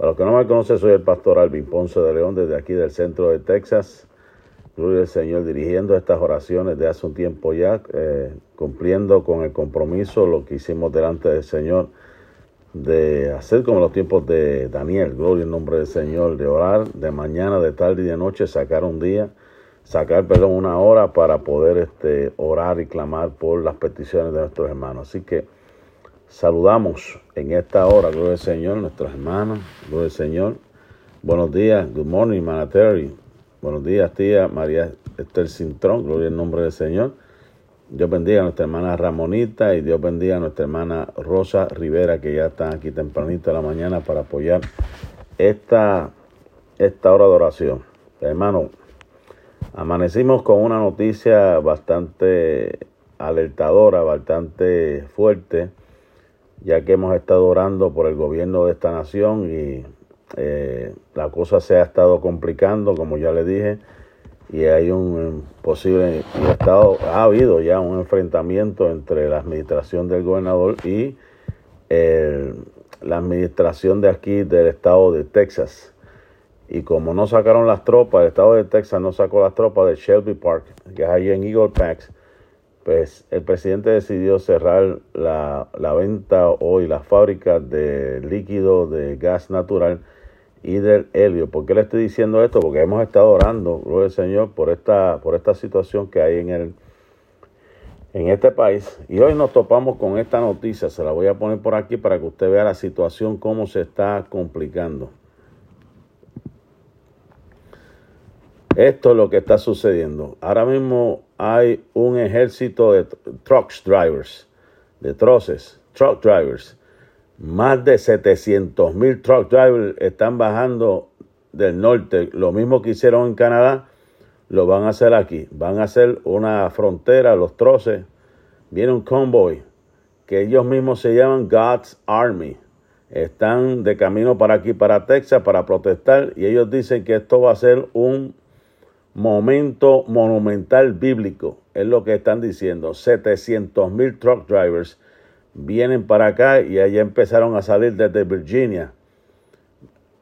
Para los que no me conocen, soy el pastor Alvin Ponce de León desde aquí del centro de Texas. Gloria al Señor, dirigiendo estas oraciones de hace un tiempo ya, eh, cumpliendo con el compromiso, lo que hicimos delante del Señor, de hacer como los tiempos de Daniel, gloria en nombre del Señor, de orar de mañana, de tarde y de noche, sacar un día, sacar, perdón, una hora para poder este, orar y clamar por las peticiones de nuestros hermanos. Así que saludamos en esta hora, gloria al Señor, nuestros hermanos, gloria al Señor. Buenos días, good morning, Manateri. Buenos días, tía María Esther Cintrón, gloria en nombre del Señor. Dios bendiga a nuestra hermana Ramonita y Dios bendiga a nuestra hermana Rosa Rivera, que ya están aquí tempranito de la mañana para apoyar esta, esta hora de oración. Hermano, amanecimos con una noticia bastante alertadora, bastante fuerte, ya que hemos estado orando por el gobierno de esta nación y eh, la cosa se ha estado complicando, como ya le dije, y hay un posible, y ha, estado, ha habido ya un enfrentamiento entre la administración del gobernador y la administración de aquí del estado de Texas. Y como no sacaron las tropas, el estado de Texas no sacó las tropas de Shelby Park, que es ahí en Eagle Pass, pues el presidente decidió cerrar la, la venta hoy, las fábricas de líquido de gas natural y del helio. ¿Por qué le estoy diciendo esto? Porque hemos estado orando, gloria al Señor, por esta, por esta situación que hay en, el, en este país. Y hoy nos topamos con esta noticia, se la voy a poner por aquí para que usted vea la situación, cómo se está complicando. Esto es lo que está sucediendo. Ahora mismo hay un ejército de truck drivers, de troces, truck drivers, más de 700 mil truck drivers están bajando del norte. Lo mismo que hicieron en Canadá, lo van a hacer aquí. Van a hacer una frontera, los troces. Viene un convoy que ellos mismos se llaman God's Army. Están de camino para aquí, para Texas, para protestar. Y ellos dicen que esto va a ser un momento monumental bíblico. Es lo que están diciendo. 700 mil truck drivers vienen para acá y allá empezaron a salir desde Virginia.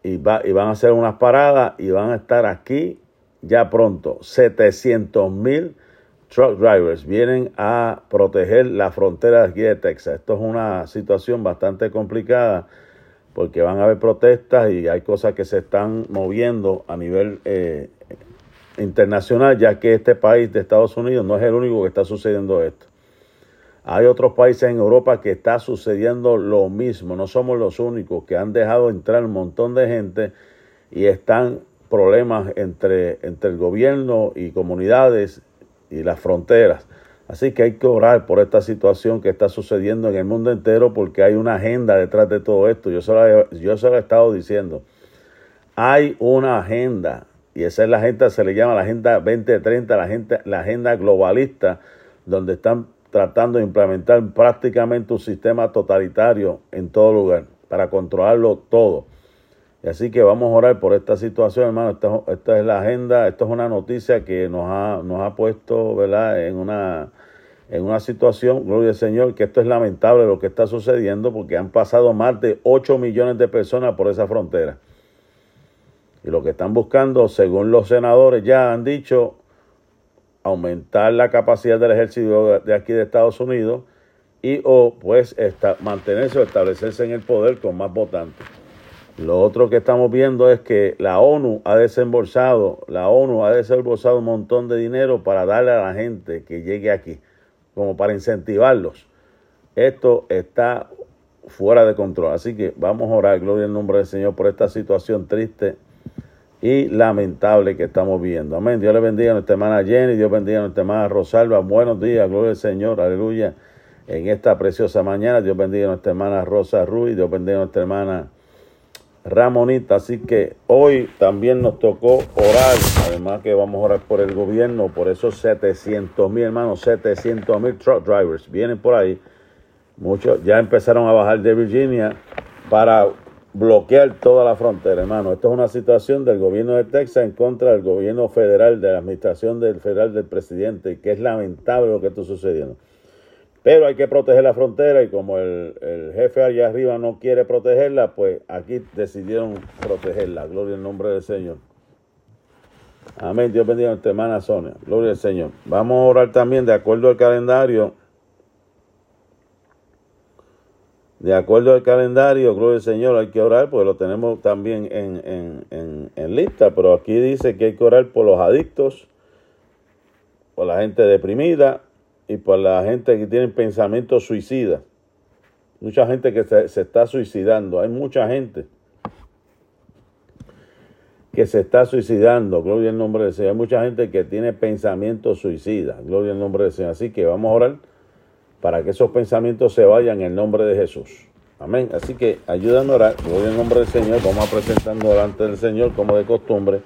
Y, va, y van a hacer unas paradas y van a estar aquí ya pronto. 700 mil truck drivers vienen a proteger la frontera de aquí de Texas. Esto es una situación bastante complicada porque van a haber protestas y hay cosas que se están moviendo a nivel eh, internacional, ya que este país de Estados Unidos no es el único que está sucediendo esto. Hay otros países en Europa que está sucediendo lo mismo. No somos los únicos que han dejado entrar un montón de gente y están problemas entre, entre el gobierno y comunidades y las fronteras. Así que hay que orar por esta situación que está sucediendo en el mundo entero porque hay una agenda detrás de todo esto. Yo se yo se lo he estado diciendo. Hay una agenda y esa es la agenda, se le llama la Agenda 2030, la agenda, la agenda globalista, donde están tratando de implementar prácticamente un sistema totalitario en todo lugar para controlarlo todo. Y así que vamos a orar por esta situación, hermano. Esta, es la agenda, esto es una noticia que nos ha, nos ha puesto ¿verdad? En, una, en una situación, gloria al Señor, que esto es lamentable lo que está sucediendo porque han pasado más de 8 millones de personas por esa frontera. Y lo que están buscando, según los senadores ya han dicho, aumentar la capacidad del ejército de aquí de Estados Unidos y o pues mantenerse o establecerse en el poder con más votantes. Lo otro que estamos viendo es que la ONU ha desembolsado, la ONU ha desembolsado un montón de dinero para darle a la gente que llegue aquí, como para incentivarlos. Esto está fuera de control. Así que vamos a orar, gloria al nombre del Señor, por esta situación triste y lamentable que estamos viendo. Amén. Dios le bendiga a nuestra hermana Jenny, Dios bendiga a nuestra hermana Rosalba. Buenos días, gloria al Señor, aleluya. En esta preciosa mañana, Dios bendiga a nuestra hermana Rosa Ruiz, Dios bendiga a nuestra hermana Ramonita. Así que hoy también nos tocó orar, además que vamos a orar por el gobierno, por esos 700 mil hermanos, 700 mil truck drivers. Vienen por ahí. Muchos ya empezaron a bajar de Virginia para bloquear toda la frontera, hermano. Esto es una situación del gobierno de Texas en contra del gobierno federal, de la administración del federal del presidente, que es lamentable lo que está sucediendo. Pero hay que proteger la frontera y como el, el, jefe allá arriba no quiere protegerla, pues aquí decidieron protegerla. Gloria al nombre del Señor. Amén. Dios bendiga a nuestra hermana Sonia. Gloria al Señor. Vamos a orar también de acuerdo al calendario. De acuerdo al calendario, gloria al Señor, hay que orar, porque lo tenemos también en, en, en, en lista, pero aquí dice que hay que orar por los adictos, por la gente deprimida, y por la gente que tiene pensamientos suicidas. Mucha gente que se, está suicidando. Hay mucha gente que se está suicidando. Gloria al nombre del Señor. Hay mucha gente que tiene pensamientos suicidas. Gloria al nombre del Señor. Así que vamos a orar para que esos pensamientos se vayan en el nombre de Jesús. Amén. Así que ayúdanos a orar. Gloria al nombre del Señor. Vamos a presentarnos delante del Señor como de costumbre.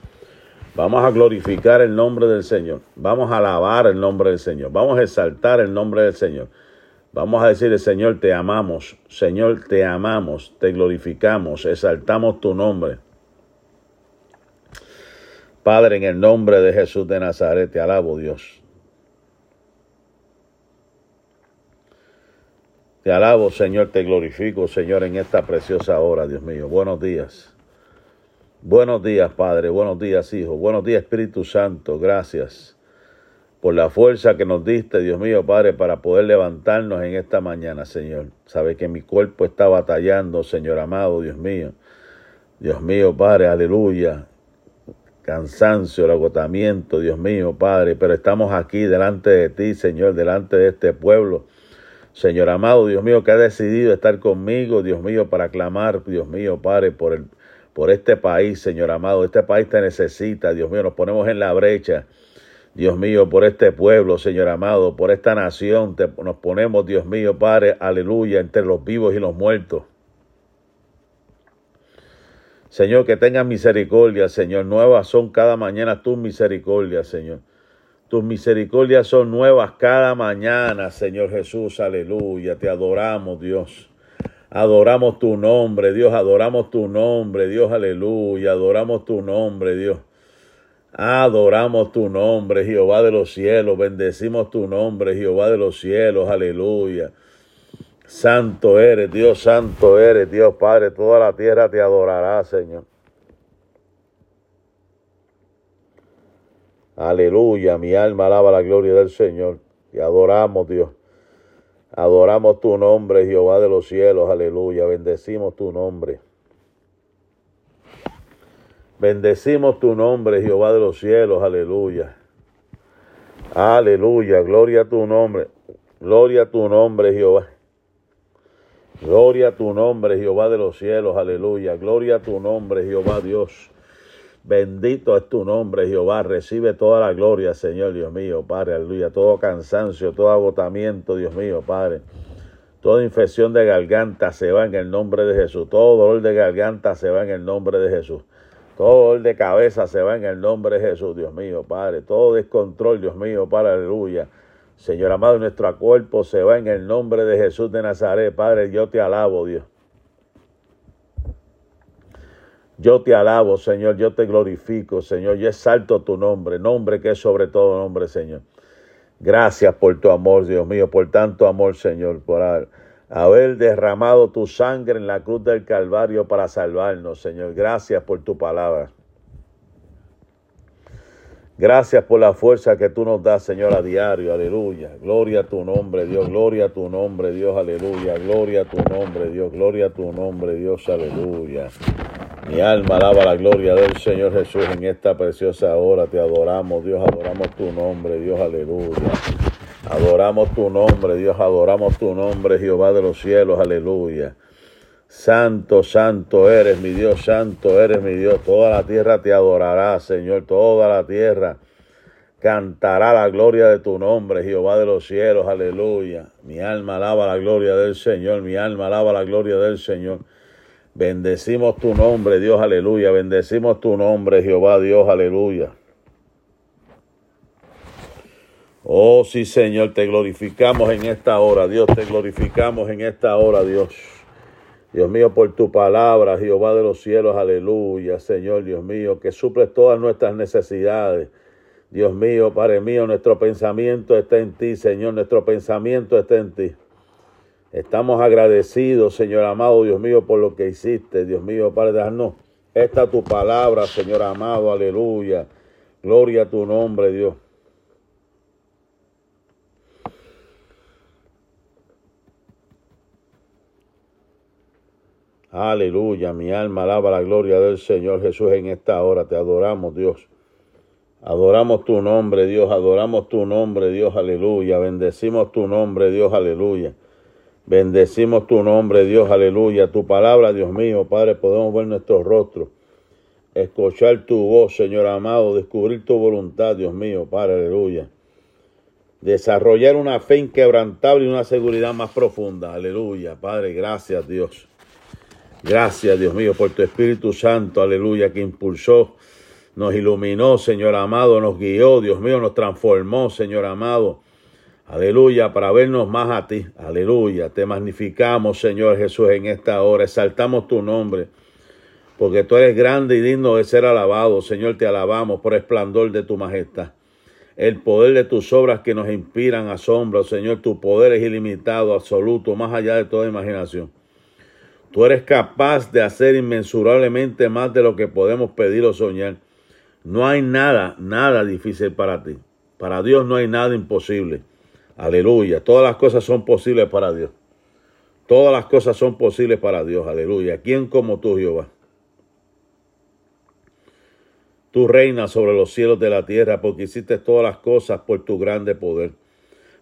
Vamos a glorificar el nombre del Señor. Vamos a alabar el nombre del Señor. Vamos a exaltar el nombre del Señor. Vamos a decirle, Señor, te amamos. Señor, te amamos. Te glorificamos. Exaltamos tu nombre. Padre, en el nombre de Jesús de Nazaret, te alabo, Dios. Te alabo, Señor, te glorifico, Señor, en esta preciosa hora, Dios mío. Buenos días. Buenos días, Padre. Buenos días, Hijo. Buenos días, Espíritu Santo. Gracias por la fuerza que nos diste, Dios mío, Padre, para poder levantarnos en esta mañana, Señor. Sabe que mi cuerpo está batallando, Señor amado, Dios mío. Dios mío, Padre, aleluya. Cansancio, el agotamiento, Dios mío, Padre. Pero estamos aquí delante de ti, Señor, delante de este pueblo. Señor amado, Dios mío, que ha decidido estar conmigo, Dios mío, para clamar, Dios mío, Padre, por el por este país, Señor amado. Este país te necesita, Dios mío. Nos ponemos en la brecha, Dios mío, por este pueblo, Señor amado, por esta nación. Te, nos ponemos, Dios mío, Padre, aleluya, entre los vivos y los muertos. Señor, que tengas misericordia, Señor. Nuevas son cada mañana tus misericordias, Señor. Tus misericordias son nuevas cada mañana, Señor Jesús. Aleluya. Te adoramos, Dios. Adoramos tu nombre, Dios, adoramos tu nombre, Dios, aleluya, adoramos tu nombre, Dios. Adoramos tu nombre, Jehová de los cielos, bendecimos tu nombre, Jehová de los cielos, aleluya. Santo eres, Dios, santo eres, Dios Padre, toda la tierra te adorará, Señor. Aleluya, mi alma alaba la gloria del Señor. Te adoramos, Dios. Adoramos tu nombre, Jehová de los cielos, aleluya. Bendecimos tu nombre. Bendecimos tu nombre, Jehová de los cielos, aleluya. Aleluya, gloria a tu nombre. Gloria a tu nombre, Jehová. Gloria a tu nombre, Jehová de los cielos, aleluya. Gloria a tu nombre, Jehová Dios. Bendito es tu nombre, Jehová. Recibe toda la gloria, Señor, Dios mío, Padre, aleluya. Todo cansancio, todo agotamiento, Dios mío, Padre. Toda infección de garganta se va en el nombre de Jesús. Todo dolor de garganta se va en el nombre de Jesús. Todo dolor de cabeza se va en el nombre de Jesús, Dios mío, Padre. Todo descontrol, Dios mío, Padre, aleluya. Señor amado, nuestro cuerpo se va en el nombre de Jesús de Nazaret, Padre. Yo te alabo, Dios. Yo te alabo, Señor, yo te glorifico, Señor, yo exalto tu nombre, nombre que es sobre todo nombre, Señor. Gracias por tu amor, Dios mío, por tanto amor, Señor, por haber derramado tu sangre en la cruz del Calvario para salvarnos, Señor. Gracias por tu palabra. Gracias por la fuerza que tú nos das, Señor, a diario. Aleluya. Gloria a tu nombre, Dios. Gloria a tu nombre, Dios. Aleluya. Gloria a tu nombre, Dios. Gloria a tu nombre, Dios. Aleluya. Mi alma alaba la gloria del Señor Jesús en esta preciosa hora. Te adoramos, Dios, adoramos tu nombre, Dios, aleluya. Adoramos tu nombre, Dios, adoramos tu nombre, Jehová de los cielos, aleluya. Santo, santo eres mi Dios, santo eres mi Dios. Toda la tierra te adorará, Señor, toda la tierra cantará la gloria de tu nombre, Jehová de los cielos, aleluya. Mi alma alaba la gloria del Señor, mi alma alaba la gloria del Señor. Bendecimos tu nombre, Dios, aleluya. Bendecimos tu nombre, Jehová, Dios, aleluya. Oh, sí, Señor, te glorificamos en esta hora, Dios, te glorificamos en esta hora, Dios. Dios mío, por tu palabra, Jehová de los cielos, aleluya, Señor, Dios mío, que suples todas nuestras necesidades. Dios mío, Padre mío, nuestro pensamiento está en ti, Señor, nuestro pensamiento está en ti. Estamos agradecidos, Señor amado, Dios mío, por lo que hiciste, Dios mío, Padre, darnos esta tu palabra, Señor amado, aleluya. Gloria a tu nombre, Dios. Aleluya, mi alma alaba la gloria del Señor Jesús en esta hora. Te adoramos, Dios. Adoramos tu nombre, Dios. Adoramos tu nombre, Dios. Aleluya. Bendecimos tu nombre, Dios. Aleluya. Bendecimos tu nombre, Dios. Aleluya. Tu palabra, Dios mío. Padre, podemos ver nuestros rostros. Escuchar tu voz, Señor amado. Descubrir tu voluntad, Dios mío. Padre, aleluya. Desarrollar una fe inquebrantable y una seguridad más profunda. Aleluya. Padre, gracias, Dios. Gracias, Dios mío, por tu Espíritu Santo, aleluya, que impulsó, nos iluminó, Señor amado, nos guió, Dios mío, nos transformó, Señor amado. Aleluya, para vernos más a ti. Aleluya, te magnificamos, Señor Jesús, en esta hora. Exaltamos tu nombre, porque tú eres grande y digno de ser alabado. Señor, te alabamos por esplendor de tu majestad. El poder de tus obras que nos inspiran asombro, Señor, tu poder es ilimitado, absoluto, más allá de toda imaginación. Tú eres capaz de hacer inmensurablemente más de lo que podemos pedir o soñar. No hay nada, nada difícil para ti. Para Dios no hay nada imposible. Aleluya. Todas las cosas son posibles para Dios. Todas las cosas son posibles para Dios. Aleluya. ¿Quién como tú, Jehová? Tú reinas sobre los cielos de la tierra porque hiciste todas las cosas por tu grande poder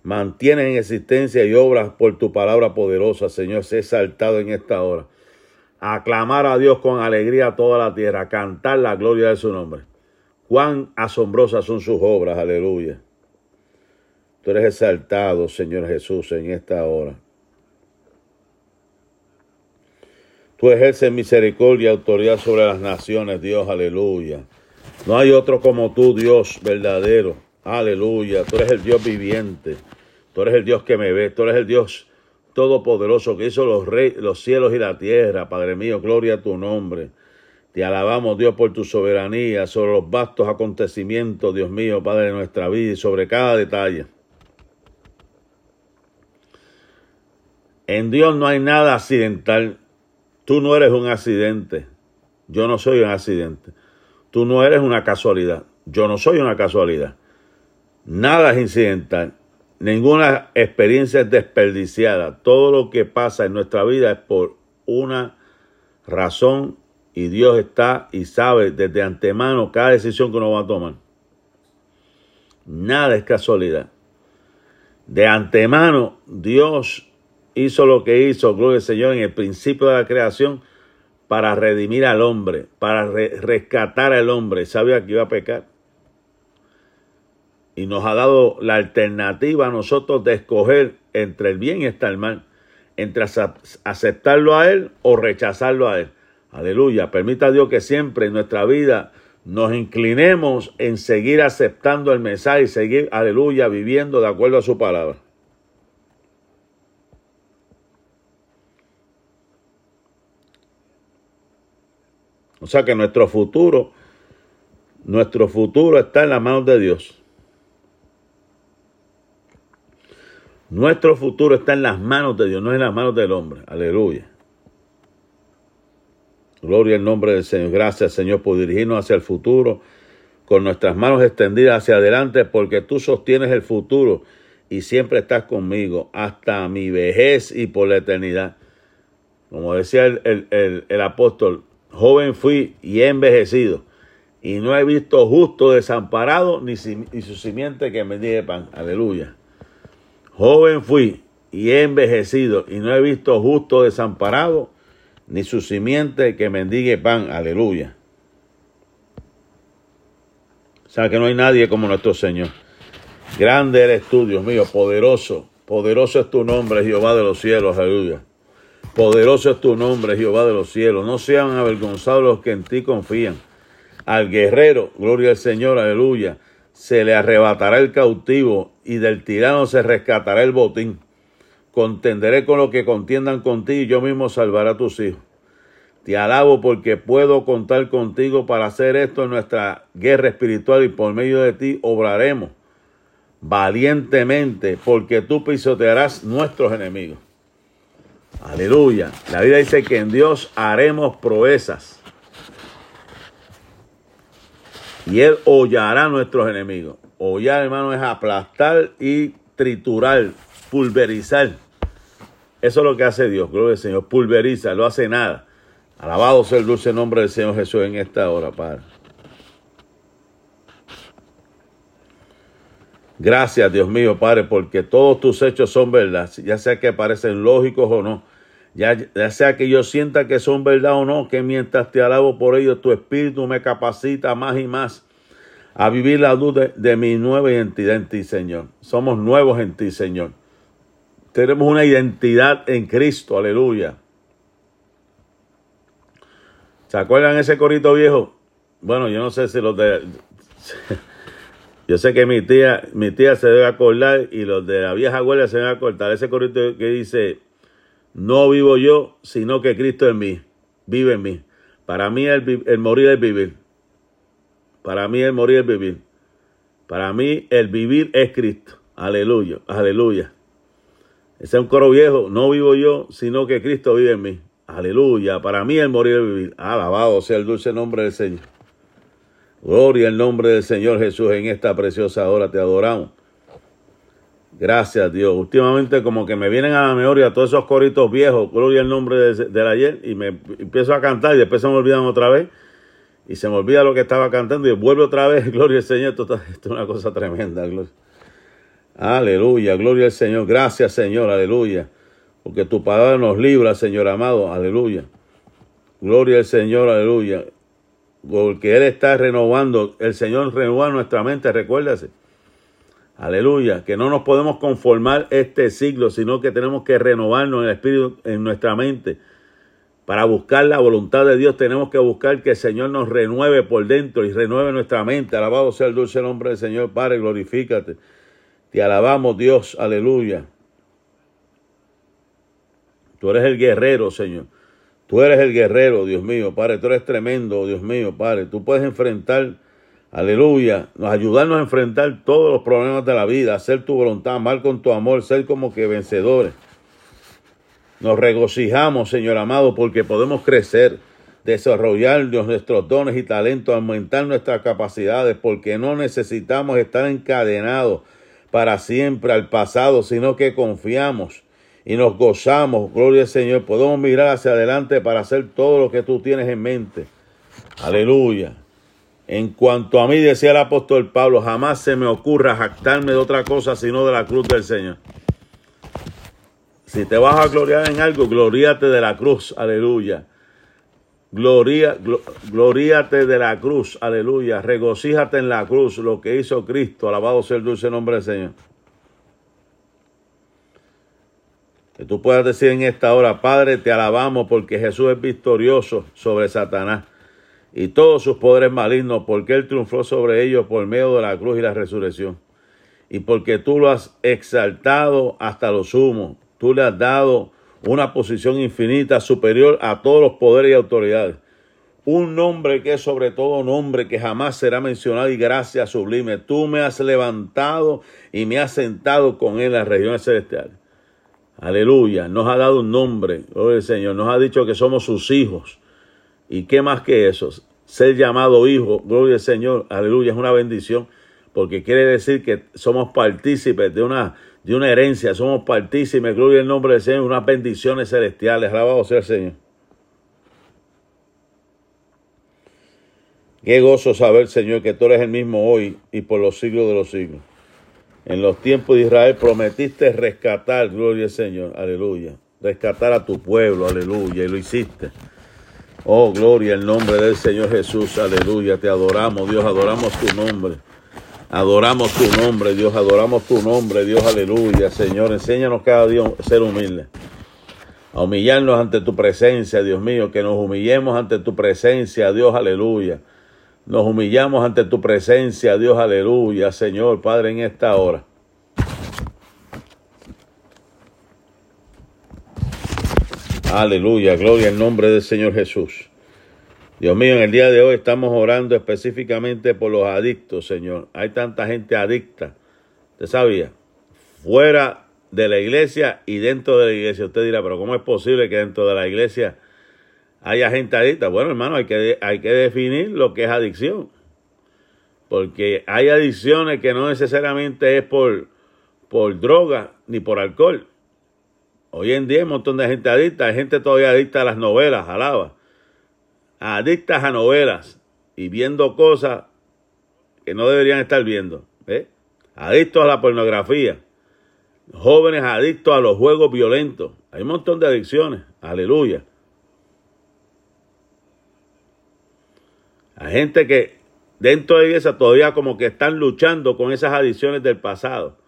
mantiene en existencia y obras por tu palabra poderosa, Señor. Sé exaltado en esta hora. Aclamar a Dios con alegría a toda la tierra, cantar la gloria de su nombre. Cuán asombrosas son sus obras, aleluya. Tú eres exaltado, Señor Jesús, en esta hora. Tú ejerces misericordia y autoridad sobre las naciones, Dios, aleluya. No hay otro como tú, Dios verdadero. Aleluya, tú eres el Dios viviente, tú eres el Dios que me ve, tú eres el Dios todopoderoso que hizo los, los cielos y la tierra, Padre mío, gloria a tu nombre. Te alabamos, Dios, por tu soberanía sobre los vastos acontecimientos, Dios mío, Padre de nuestra vida y sobre cada detalle. En Dios no hay nada accidental. Tú no eres un accidente. Yo no soy un accidente. Tú no eres una casualidad. Yo no soy una casualidad. Nada es incidental. Ninguna experiencia es desperdiciada. Todo lo que pasa en nuestra vida es por una razón y Dios está y sabe desde antemano cada decisión que uno va a tomar. Nada es casualidad. De antemano Dios hizo lo que hizo, gloria al Señor, en el principio de la creación para redimir al hombre, para rescatar al hombre. Sabía que iba a pecar y nos ha dado la alternativa a nosotros de escoger entre el bien y el mal, entre aceptarlo a Él o rechazarlo a Él. Aleluya. Permita a Dios que siempre en nuestra vida nos inclinemos en seguir aceptando el mensaje y seguir, aleluya, viviendo de acuerdo a su palabra. O sea que nuestro futuro, nuestro futuro está en las manos de Dios. Nuestro futuro está en las manos de Dios, no en las manos del hombre. Aleluya. Gloria al nombre del Señor. Gracias, Señor, por dirigirnos hacia el futuro con nuestras manos extendidas hacia adelante, porque tú sostienes el futuro y siempre estás conmigo hasta mi vejez y por la eternidad. Como decía el, apóstol, joven fui y he envejecido, y no he visto justo desamparado ni, su simiente que me diga pan. Aleluya. Joven fui y he envejecido y no he visto justo desamparado, ni su simiente que mendigue pan. Aleluya. O sea que no hay nadie como nuestro Señor. Grande eres tú, Dios mío, poderoso. Poderoso es tu nombre, Jehová de los cielos. Aleluya. Poderoso es tu nombre, Jehová de los cielos. No sean avergonzados los que en ti confían. Al guerrero, gloria al Señor, aleluya se le arrebatará el cautivo y del tirano se rescatará el botín. Contenderé con lo que contiendan contigo y yo mismo salvaré a tus hijos. Te alabo porque puedo contar contigo para hacer esto en nuestra guerra espiritual y por medio de ti obraremos valientemente porque tú pisotearás nuestros enemigos. Aleluya. La Biblia dice que en Dios haremos proezas. Y Él hollará a nuestros enemigos. Hollar, hermano, es aplastar y triturar, pulverizar. Eso es lo que hace Dios, gloria al Señor. Pulveriza, no hace nada. Alabado sea el dulce nombre del Señor Jesús en esta hora, Padre. Gracias, Dios mío, Padre, porque todos tus hechos son verdad, ya sea que parecen lógicos o no. Ya, sea que yo sienta que son verdad o no, que mientras te alabo por ellos, tu espíritu me capacita más y más a vivir la luz de, mi nueva identidad en ti, Señor. Somos nuevos en ti, Señor. Tenemos una identidad en Cristo, aleluya. ¿Se acuerdan ese corito viejo? Bueno, yo no sé si los de... Yo sé que mi tía, mi tía se debe acordar y los de la vieja guardia se deben acordar. Ese corito que dice, no vivo yo, sino que Cristo en mí, vive en mí. Para mí el, morir es vivir. Para mí el morir es vivir. Para mí el vivir es Cristo. Aleluya, aleluya. Ese es un coro viejo. No vivo yo, sino que Cristo vive en mí. Aleluya. Para mí el morir es vivir. Alabado sea el dulce nombre del Señor. Gloria al nombre del Señor Jesús en esta preciosa hora. Te adoramos. Gracias Dios. Últimamente como que me vienen a la memoria todos esos coritos viejos. Gloria al nombre del ayer. Y me empiezo a cantar y después se me olvidan otra vez. Y se me olvida lo que estaba cantando y vuelve otra vez. Gloria al Señor. Esto, esto es una cosa tremenda. Aleluya. Gloria al Señor. Gracias Señor. Aleluya. Porque tu palabra nos libra, Señor amado. Aleluya. Gloria al Señor. Aleluya porque Él está renovando, el Señor renueva nuestra mente, recuérdase. Aleluya, que no nos podemos conformar este siglo, sino que tenemos que renovarnos en el espíritu, en nuestra mente. Para buscar la voluntad de Dios tenemos que buscar que el Señor nos renueve por dentro y renueve nuestra mente. Alabado sea el dulce nombre del Señor, Padre, glorifícate. Te alabamos Dios, aleluya. Tú eres el guerrero, Señor. Tú eres el guerrero, Dios mío, Padre. Tú eres tremendo, Dios mío, Padre. Tú puedes enfrentar, aleluya, ayudarnos a enfrentar todos los problemas de la vida, hacer tu voluntad, amar con tu amor, ser como que vencedores. Nos regocijamos, Señor amado, porque podemos crecer, desarrollar nuestros dones y talentos, aumentar nuestras capacidades, porque no necesitamos estar encadenados para siempre al pasado, sino que confiamos y nos gozamos, gloria al Señor. Podemos mirar hacia adelante para hacer todo lo que tú tienes en mente. Aleluya. En cuanto a mí, decía el apóstol Pablo, jamás se me ocurra jactarme de otra cosa sino de la cruz del Señor. Si te vas a gloriar en algo, gloríate de la cruz, aleluya. Gloria, gloríate de la cruz, aleluya. Regocíjate en la cruz, lo que hizo Cristo, alabado sea el dulce nombre del Señor. Que tú puedas decir en esta hora, Padre, te alabamos porque Jesús es victorioso sobre Satanás y todos sus poderes malignos, porque Él triunfó sobre ellos por medio de la cruz y la resurrección. Y porque tú lo has exaltado hasta lo sumo. Tú le has dado una posición infinita superior a todos los poderes y autoridades. Un nombre que es sobre todo nombre que jamás será mencionado y gracias sublime. Tú me has levantado y me has sentado con él en las regiones celestiales. Aleluya. Nos ha dado un nombre, gloria al Señor. Nos ha dicho que somos sus hijos. ¿Y qué más que eso? Ser llamado hijo, gloria al Señor. Aleluya. Es una bendición. Porque quiere decir que somos partícipes de una, de una herencia. Somos partícipes, gloria al nombre del Señor, unas bendiciones celestiales. Alabado sea el Señor. Qué gozo saber, Señor, que tú eres el mismo hoy y por los siglos de los siglos. En los tiempos de Israel prometiste rescatar, gloria al Señor, aleluya. Rescatar a tu pueblo, aleluya, y lo hiciste. Oh, gloria al nombre del Señor Jesús, aleluya. Te adoramos, Dios, adoramos tu nombre. Adoramos tu nombre, Dios, adoramos tu nombre, Dios, aleluya. Señor, enséñanos cada día a ser humildes. A humillarnos ante tu presencia, Dios mío, que nos humillemos ante tu presencia, Dios, aleluya nos humillamos ante tu presencia, Dios, aleluya, Señor, Padre, en esta hora. Aleluya, gloria al nombre del Señor Jesús. Dios mío, en el día de hoy estamos orando específicamente por los adictos, Señor. Hay tanta gente adicta. ¿Te sabía? Fuera de la iglesia y dentro de la iglesia. Usted dirá, pero ¿cómo es posible que dentro de la iglesia haya gente adicta? Bueno, hermano, hay que, hay que definir lo que es adicción. Porque hay adicciones que no necesariamente es por, por droga ni por alcohol. Hoy en día hay un montón de gente adicta, hay gente todavía adicta a las novelas, alaba. Adictas a novelas y viendo cosas que no deberían estar viendo. ¿eh? Adictos a la pornografía. Jóvenes adictos a los juegos violentos. Hay un montón de adicciones. Aleluya. Hay gente que dentro de iglesia todavía como que están luchando con esas adicciones del pasado.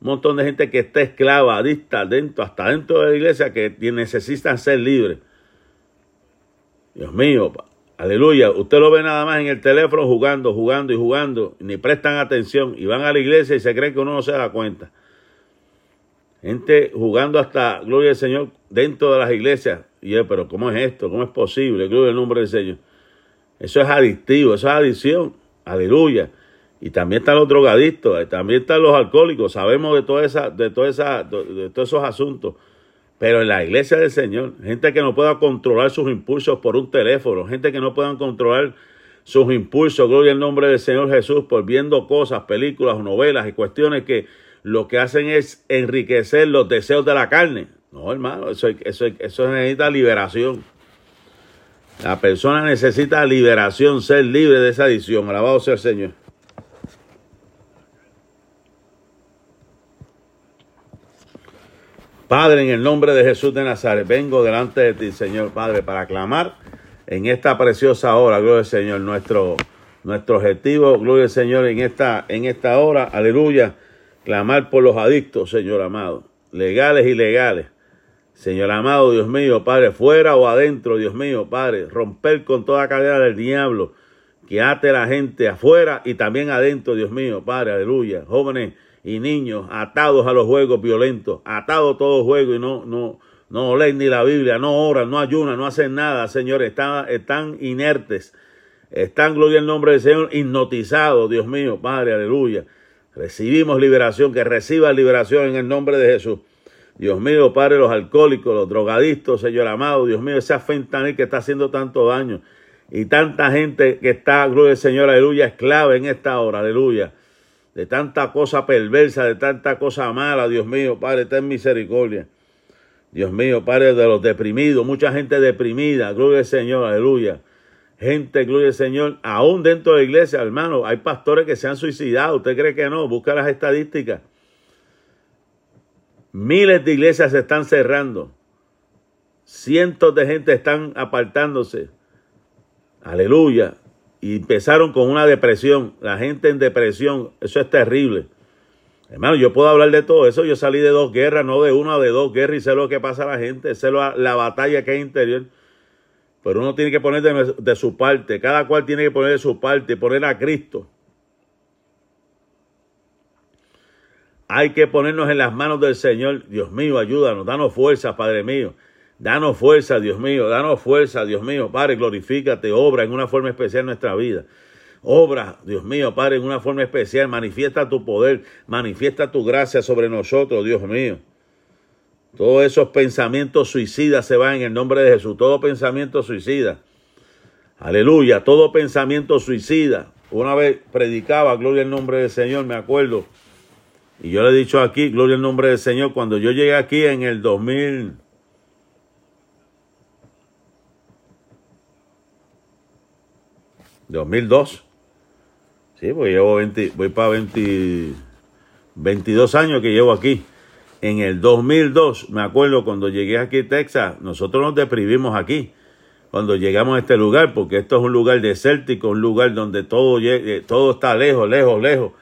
Un montón de gente que está esclava, adicta, dentro, hasta dentro de la iglesia, que necesitan ser libres. Dios mío, aleluya. Usted lo ve nada más en el teléfono jugando, jugando y jugando, ni prestan atención y van a la iglesia y se creen que uno no se da cuenta. Gente jugando hasta, gloria al Señor, dentro de las iglesias. Y yo, pero ¿cómo es esto? ¿Cómo es posible? Gloria al nombre del Señor. Eso es adictivo, eso es adicción. Aleluya. Y también están los drogadictos, eh, también están los alcohólicos. Sabemos de, toda esa, de, todos esos asuntos. Pero en la iglesia del Señor, gente que no pueda controlar sus impulsos por un teléfono, gente que no puedan controlar sus impulsos, gloria al nombre del Señor Jesús, por viendo cosas, películas, novelas y cuestiones que lo que hacen es enriquecer los deseos de la carne. No, hermano, eso, eso, eso necesita liberación. La persona necesita liberación, ser libre de esa adicción. Alabado sea el Señor. Padre, en el nombre de Jesús de Nazaret, vengo delante de ti, Señor Padre, para clamar en esta preciosa hora, gloria al Señor, nuestro, nuestro objetivo, gloria al Señor, en esta, en esta hora, aleluya, clamar por los adictos, Señor amado, legales y ilegales. Señor amado, Dios mío, Padre, fuera o adentro, Dios mío, Padre, romper con toda cadena del diablo que ate la gente afuera y también adentro, Dios mío, Padre, aleluya. Jóvenes y niños atados a los juegos violentos, atados a todo juego y no, no, no leen ni la Biblia, no oran, no ayunan, no hacen nada, Señor, están, están inertes, están, gloria al nombre del Señor, hipnotizados, Dios mío, Padre, aleluya. Recibimos liberación, que reciba liberación en el nombre de Jesús. Dios mío, Padre, los alcohólicos, los drogadictos, Señor amado, Dios mío, esa fentanil que está haciendo tanto daño y tanta gente que está, gloria al Señor, aleluya, esclava en esta hora, aleluya, de tanta cosa perversa, de tanta cosa mala, Dios mío, Padre, ten misericordia. Dios mío, Padre, de los deprimidos, mucha gente deprimida, gloria al Señor, aleluya. Gente, gloria al Señor, aún dentro de la iglesia, hermano, hay pastores que se han suicidado, ¿usted cree que no? Busca las estadísticas. Miles de iglesias se están cerrando. Cientos de gente están apartándose. Aleluya. Y empezaron con una depresión. La gente en depresión. Eso es terrible. Hermano, yo puedo hablar de todo eso. Yo salí de dos guerras, no de una, de dos guerras y sé lo que pasa a la gente. Sé la batalla que hay interior. Pero uno tiene que poner de, de su parte. Cada cual tiene que poner de su parte. Poner a Cristo. Hay que ponernos en las manos del Señor. Dios mío, ayúdanos, danos fuerza, Padre mío. Danos fuerza, Dios mío, danos fuerza, Dios mío. Padre, glorifícate, obra en una forma especial en nuestra vida. Obra, Dios mío, Padre, en una forma especial. Manifiesta tu poder, manifiesta tu gracia sobre nosotros, Dios mío. Todos esos pensamientos suicidas se van en el nombre de Jesús. Todo pensamiento suicida. Aleluya, todo pensamiento suicida. Una vez predicaba, gloria al nombre del Señor, me acuerdo y yo le he dicho aquí, gloria al nombre del Señor, cuando yo llegué aquí en el 2000, ¿2002? Sí, pues llevo 20, voy para 20, 22 años que llevo aquí. En el 2002, me acuerdo cuando llegué aquí a Texas, nosotros nos deprimimos aquí cuando llegamos a este lugar, porque esto es un lugar desértico, un lugar donde todo, todo está lejos, lejos, lejos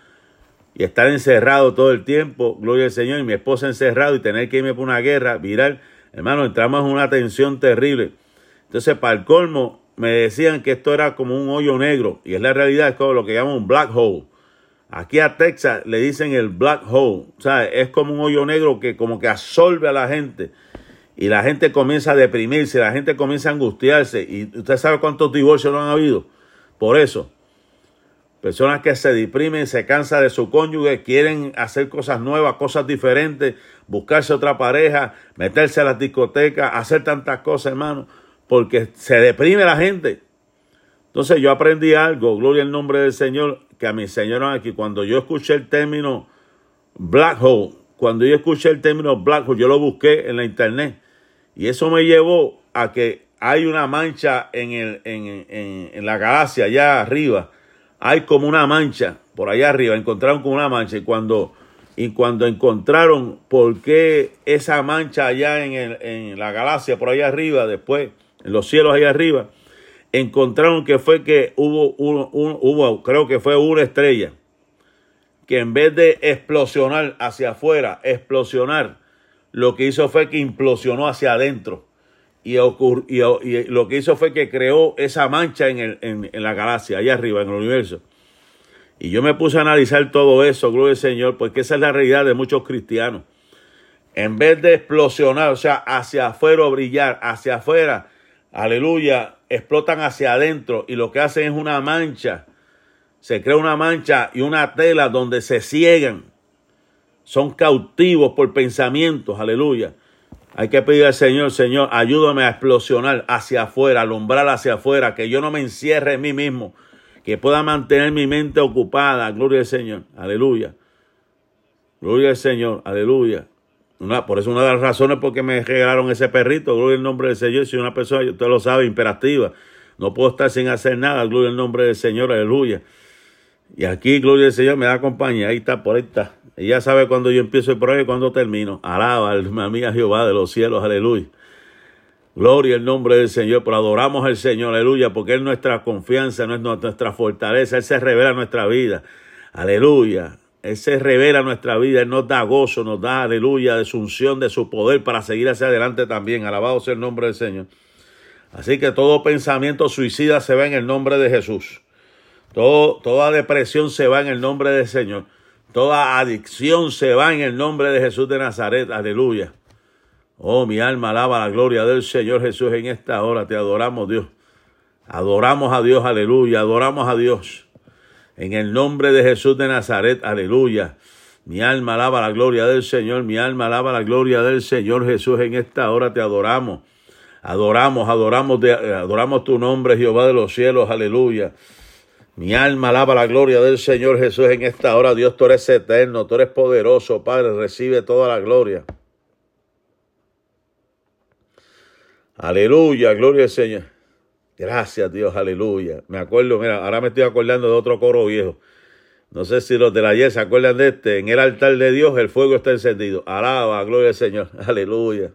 y estar encerrado todo el tiempo, gloria al Señor, y mi esposa encerrado y tener que irme por una guerra viral, hermano, entramos en una tensión terrible. Entonces, para el colmo, me decían que esto era como un hoyo negro, y es la realidad, es como lo que llaman un black hole. Aquí a Texas le dicen el black hole, o sea, es como un hoyo negro que como que absorbe a la gente. Y la gente comienza a deprimirse, la gente comienza a angustiarse. Y usted sabe cuántos divorcios no han habido. Por eso. Personas que se deprimen, se cansan de su cónyuge, quieren hacer cosas nuevas, cosas diferentes, buscarse otra pareja, meterse a la discoteca, hacer tantas cosas, hermano, porque se deprime la gente. Entonces yo aprendí algo, gloria al nombre del Señor, que a me enseñaron aquí. Cuando yo escuché el término black hole, cuando yo escuché el término black hole, yo lo busqué en la internet. Y eso me llevó a que hay una mancha en, el, en, en la galaxia allá arriba hay como una mancha por allá arriba, encontraron como una mancha y cuando, y cuando encontraron por qué esa mancha allá en, el, en la galaxia por allá arriba, después en los cielos allá arriba, encontraron que fue que hubo, un, hubo creo que fue una estrella, que en vez de explosionar hacia afuera, explosionar, lo que hizo fue que implosionó hacia adentro y, y, lo que hizo fue que creó esa mancha en, el, en, la galaxia, allá arriba, en el universo. Y yo me puse a analizar todo eso, gloria al Señor, porque esa es la realidad de muchos cristianos. En vez de explosionar, o sea, hacia afuera brillar, hacia afuera, aleluya, explotan hacia adentro y lo que hacen es una mancha. Se crea una mancha y una tela donde se ciegan. Son cautivos por pensamientos, aleluya. Hay que pedir al Señor, Señor, ayúdame a explosionar hacia afuera, alumbrar hacia afuera, que yo no me encierre en mí mismo, que pueda mantener mi mente ocupada. Gloria al Señor, aleluya. Gloria al Señor, aleluya. Por eso una de las razones por qué me regalaron ese perrito, gloria al nombre del Señor, si una persona, usted lo sabe, imperativa, no puedo estar sin hacer nada, gloria al nombre del Señor, aleluya. Y aquí, gloria al Señor, me da compañía, ahí está, por ahí está. Ella sabe cuando yo empiezo el programa y cuando termino. Alaba, alma mía, Jehová de los cielos, aleluya. Gloria al nombre del Señor, pero adoramos al Señor, aleluya, porque Él es nuestra confianza, no es nuestra fortaleza, Él se revela en nuestra vida, aleluya. Él se revela nuestra vida, Él nos da gozo, nos da, aleluya, de su unción, de su poder para seguir hacia adelante también. Alabado sea el nombre del Señor. Así que todo pensamiento suicida se va en el nombre de Jesús. Todo, toda depresión se va en el nombre del Señor. Toda adicción se va en el nombre de Jesús de Nazaret. Aleluya. Oh, mi alma alaba la gloria del Señor Jesús en esta hora. Te adoramos, Dios. Adoramos a Dios, aleluya. Adoramos a Dios. En el nombre de Jesús de Nazaret, aleluya. Mi alma alaba la gloria del Señor. Mi alma alaba la gloria del Señor Jesús en esta hora. Te adoramos. Adoramos, adoramos, adoramos tu nombre, Jehová de los cielos, aleluya. Mi alma alaba la gloria del Señor Jesús en esta hora. Dios, tú eres eterno, tú eres poderoso, Padre, recibe toda la gloria. Aleluya, gloria al Señor. Gracias, Dios, aleluya. Me acuerdo, mira, ahora me estoy acordando de otro coro viejo. No sé si los de la ayer se acuerdan de este. En el altar de Dios el fuego está encendido. Alaba, gloria al Señor. Aleluya.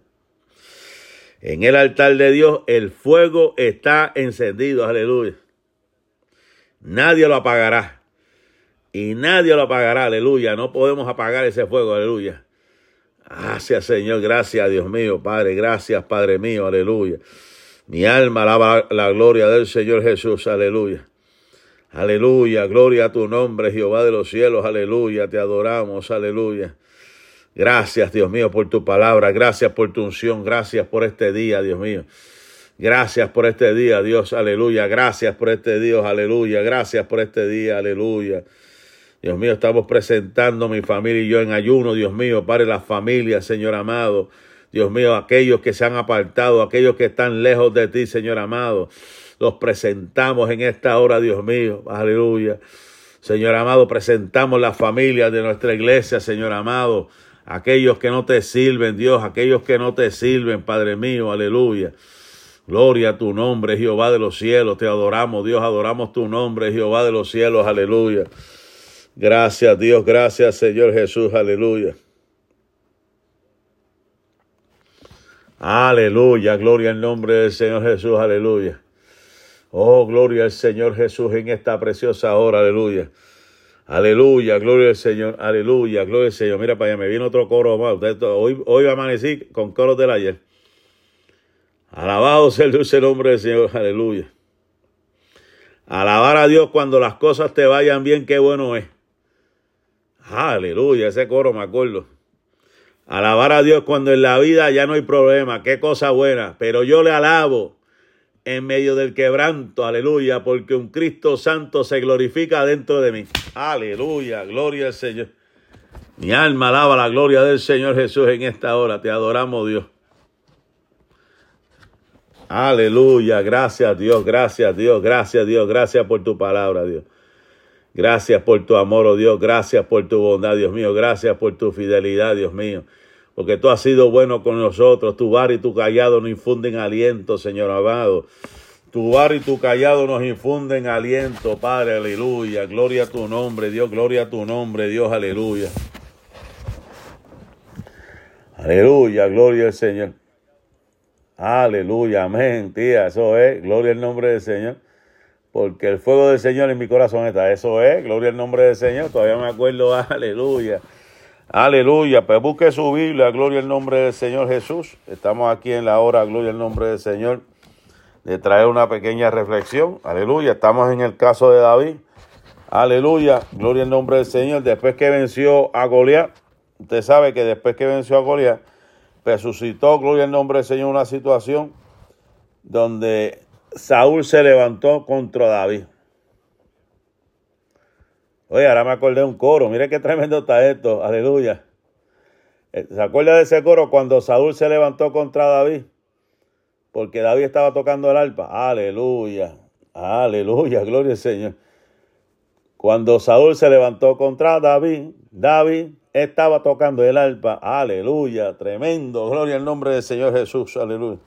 En el altar de Dios el fuego está encendido. Aleluya. Nadie lo apagará. Y nadie lo apagará, aleluya. No podemos apagar ese fuego, aleluya. Gracias, Señor. Gracias, Dios mío, Padre. Gracias, Padre mío, aleluya. Mi alma alaba la gloria del Señor Jesús, aleluya. Aleluya, gloria a tu nombre, Jehová de los cielos, aleluya. Te adoramos, aleluya. Gracias, Dios mío, por tu palabra. Gracias por tu unción. Gracias por este día, Dios mío. Gracias por este día, Dios, aleluya. Gracias por este Dios, aleluya. Gracias por este día, aleluya. Dios mío, estamos presentando mi familia y yo en ayuno, Dios mío, para la familia, Señor amado. Dios mío, aquellos que se han apartado, aquellos que están lejos de ti, Señor amado. Los presentamos en esta hora, Dios mío, aleluya. Señor amado, presentamos la familia de nuestra iglesia, Señor amado. Aquellos que no te sirven, Dios, aquellos que no te sirven, Padre mío, aleluya. Gloria a tu nombre, Jehová de los cielos. Te adoramos, Dios, adoramos tu nombre, Jehová de los cielos. Aleluya. Gracias, Dios, gracias, Señor Jesús. Aleluya. Aleluya, gloria al nombre del Señor Jesús. Aleluya. Oh, gloria al Señor Jesús en esta preciosa hora. Aleluya. Aleluya, gloria al Señor. Aleluya, gloria al Señor. Mira para allá, me viene otro coro más. Hoy, hoy amanecí con coros del ayer. Alabado sea el dulce nombre del Señor, aleluya. Alabar a Dios cuando las cosas te vayan bien, qué bueno es. Aleluya, ese coro me acuerdo. Alabar a Dios cuando en la vida ya no hay problema, qué cosa buena. Pero yo le alabo en medio del quebranto, aleluya, porque un Cristo santo se glorifica dentro de mí. Aleluya, gloria al Señor. Mi alma alaba la gloria del Señor Jesús en esta hora. Te adoramos, Dios. Aleluya, gracias Dios, gracias Dios, gracias Dios, gracias por tu palabra, Dios. Gracias por tu amor, oh Dios, gracias por tu bondad, Dios mío, gracias por tu fidelidad, Dios mío, porque tú has sido bueno con nosotros, tu bar y tu callado nos infunden aliento, Señor amado. Tu bar y tu callado nos infunden aliento, Padre, aleluya, gloria a tu nombre, Dios, gloria a tu nombre, Dios, aleluya. Aleluya, gloria al Señor. Aleluya, amén, tía, eso es, gloria al nombre del Señor. Porque el fuego del Señor en mi corazón está, eso es, gloria al nombre del Señor, todavía me acuerdo, aleluya. Aleluya, pues busque su Biblia, gloria al nombre del Señor Jesús. Estamos aquí en la hora, gloria al nombre del Señor, de traer una pequeña reflexión. Aleluya, estamos en el caso de David. Aleluya, gloria al nombre del Señor. Después que venció a Goliat, usted sabe que después que venció a Goliat, resucitó, gloria al nombre del Señor, una situación donde Saúl se levantó contra David. Oye, ahora me acordé de un coro. Mire qué tremendo está esto. Aleluya. Eh, ¿Se acuerda de ese coro cuando Saúl se levantó contra David? Porque David estaba tocando el arpa. Aleluya. Aleluya. Gloria al Señor. Cuando Saúl se levantó contra David, David estaba tocando el arpa. Aleluya, tremendo. Gloria al nombre del Señor Jesús. Aleluya.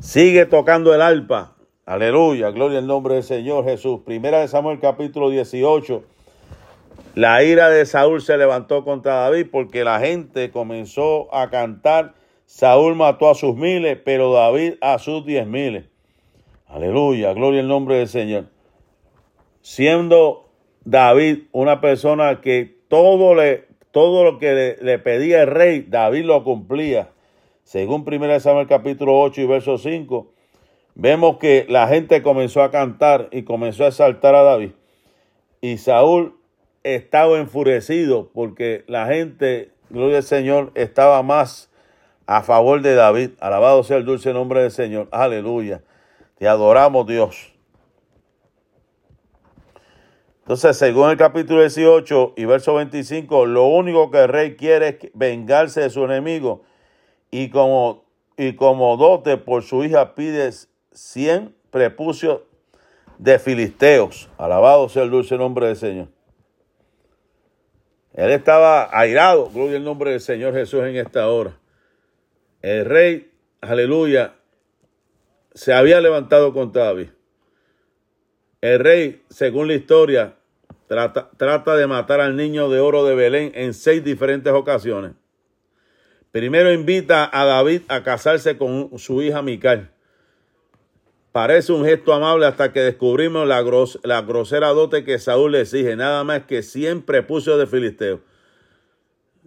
Sigue tocando el arpa. Aleluya, gloria al nombre del Señor Jesús. Primera de Samuel capítulo 18. La ira de Saúl se levantó contra David porque la gente comenzó a cantar. Saúl mató a sus miles, pero David a sus diez miles. Aleluya, gloria al nombre del Señor. Siendo David una persona que todo, le, todo lo que le, pedía el rey, David lo cumplía. Según 1 Samuel capítulo 8 y verso 5, vemos que la gente comenzó a cantar y comenzó a exaltar a David. Y Saúl estaba enfurecido porque la gente, gloria al Señor, estaba más a favor de David. Alabado sea el dulce nombre del Señor. Aleluya. Te adoramos, Dios. Entonces, según el capítulo 18 y verso 25, lo único que el rey quiere es vengarse de su enemigo y como, y como dote por su hija pide 100 prepucios de filisteos. Alabado sea el dulce nombre del Señor. Él estaba airado, gloria al nombre del Señor Jesús en esta hora. El rey, aleluya, se había levantado contra David. El rey, según la historia, trata, de matar al niño de oro de Belén en seis diferentes ocasiones. Primero invita a David a casarse con su hija Mical. Parece un gesto amable hasta que descubrimos la, grosera dote que Saúl le exige, nada más que siempre puso de filisteo.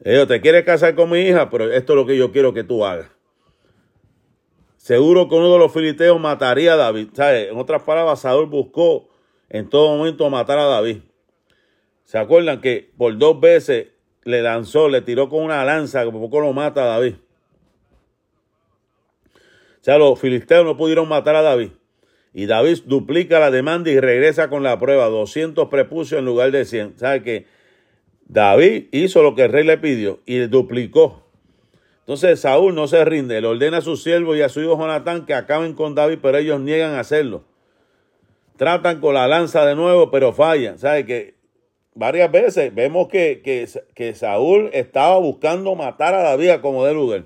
Ellos, te quieres casar con mi hija, pero esto es lo que yo quiero que tú hagas. Seguro que uno de los filisteos mataría a David. En otras palabras, Saúl buscó en todo momento matar a David. ¿Se acuerdan que por dos veces le lanzó, le tiró con una lanza, que poco lo mata a David? Sea, los filisteos no pudieron matar a David. Y David duplica la demanda y regresa con la prueba, 200 prepucios en lugar de 100. ¿Sabe que David hizo lo que el rey le pidió y duplicó. Entonces Saúl no se rinde, le ordena a su siervo y a su hijo Jonatán que acaben con David, pero ellos niegan hacerlo. Tratan con la lanza de nuevo, pero fallan. ¿Sabe que varias veces vemos que, que, Saúl estaba buscando matar a David como de lugar.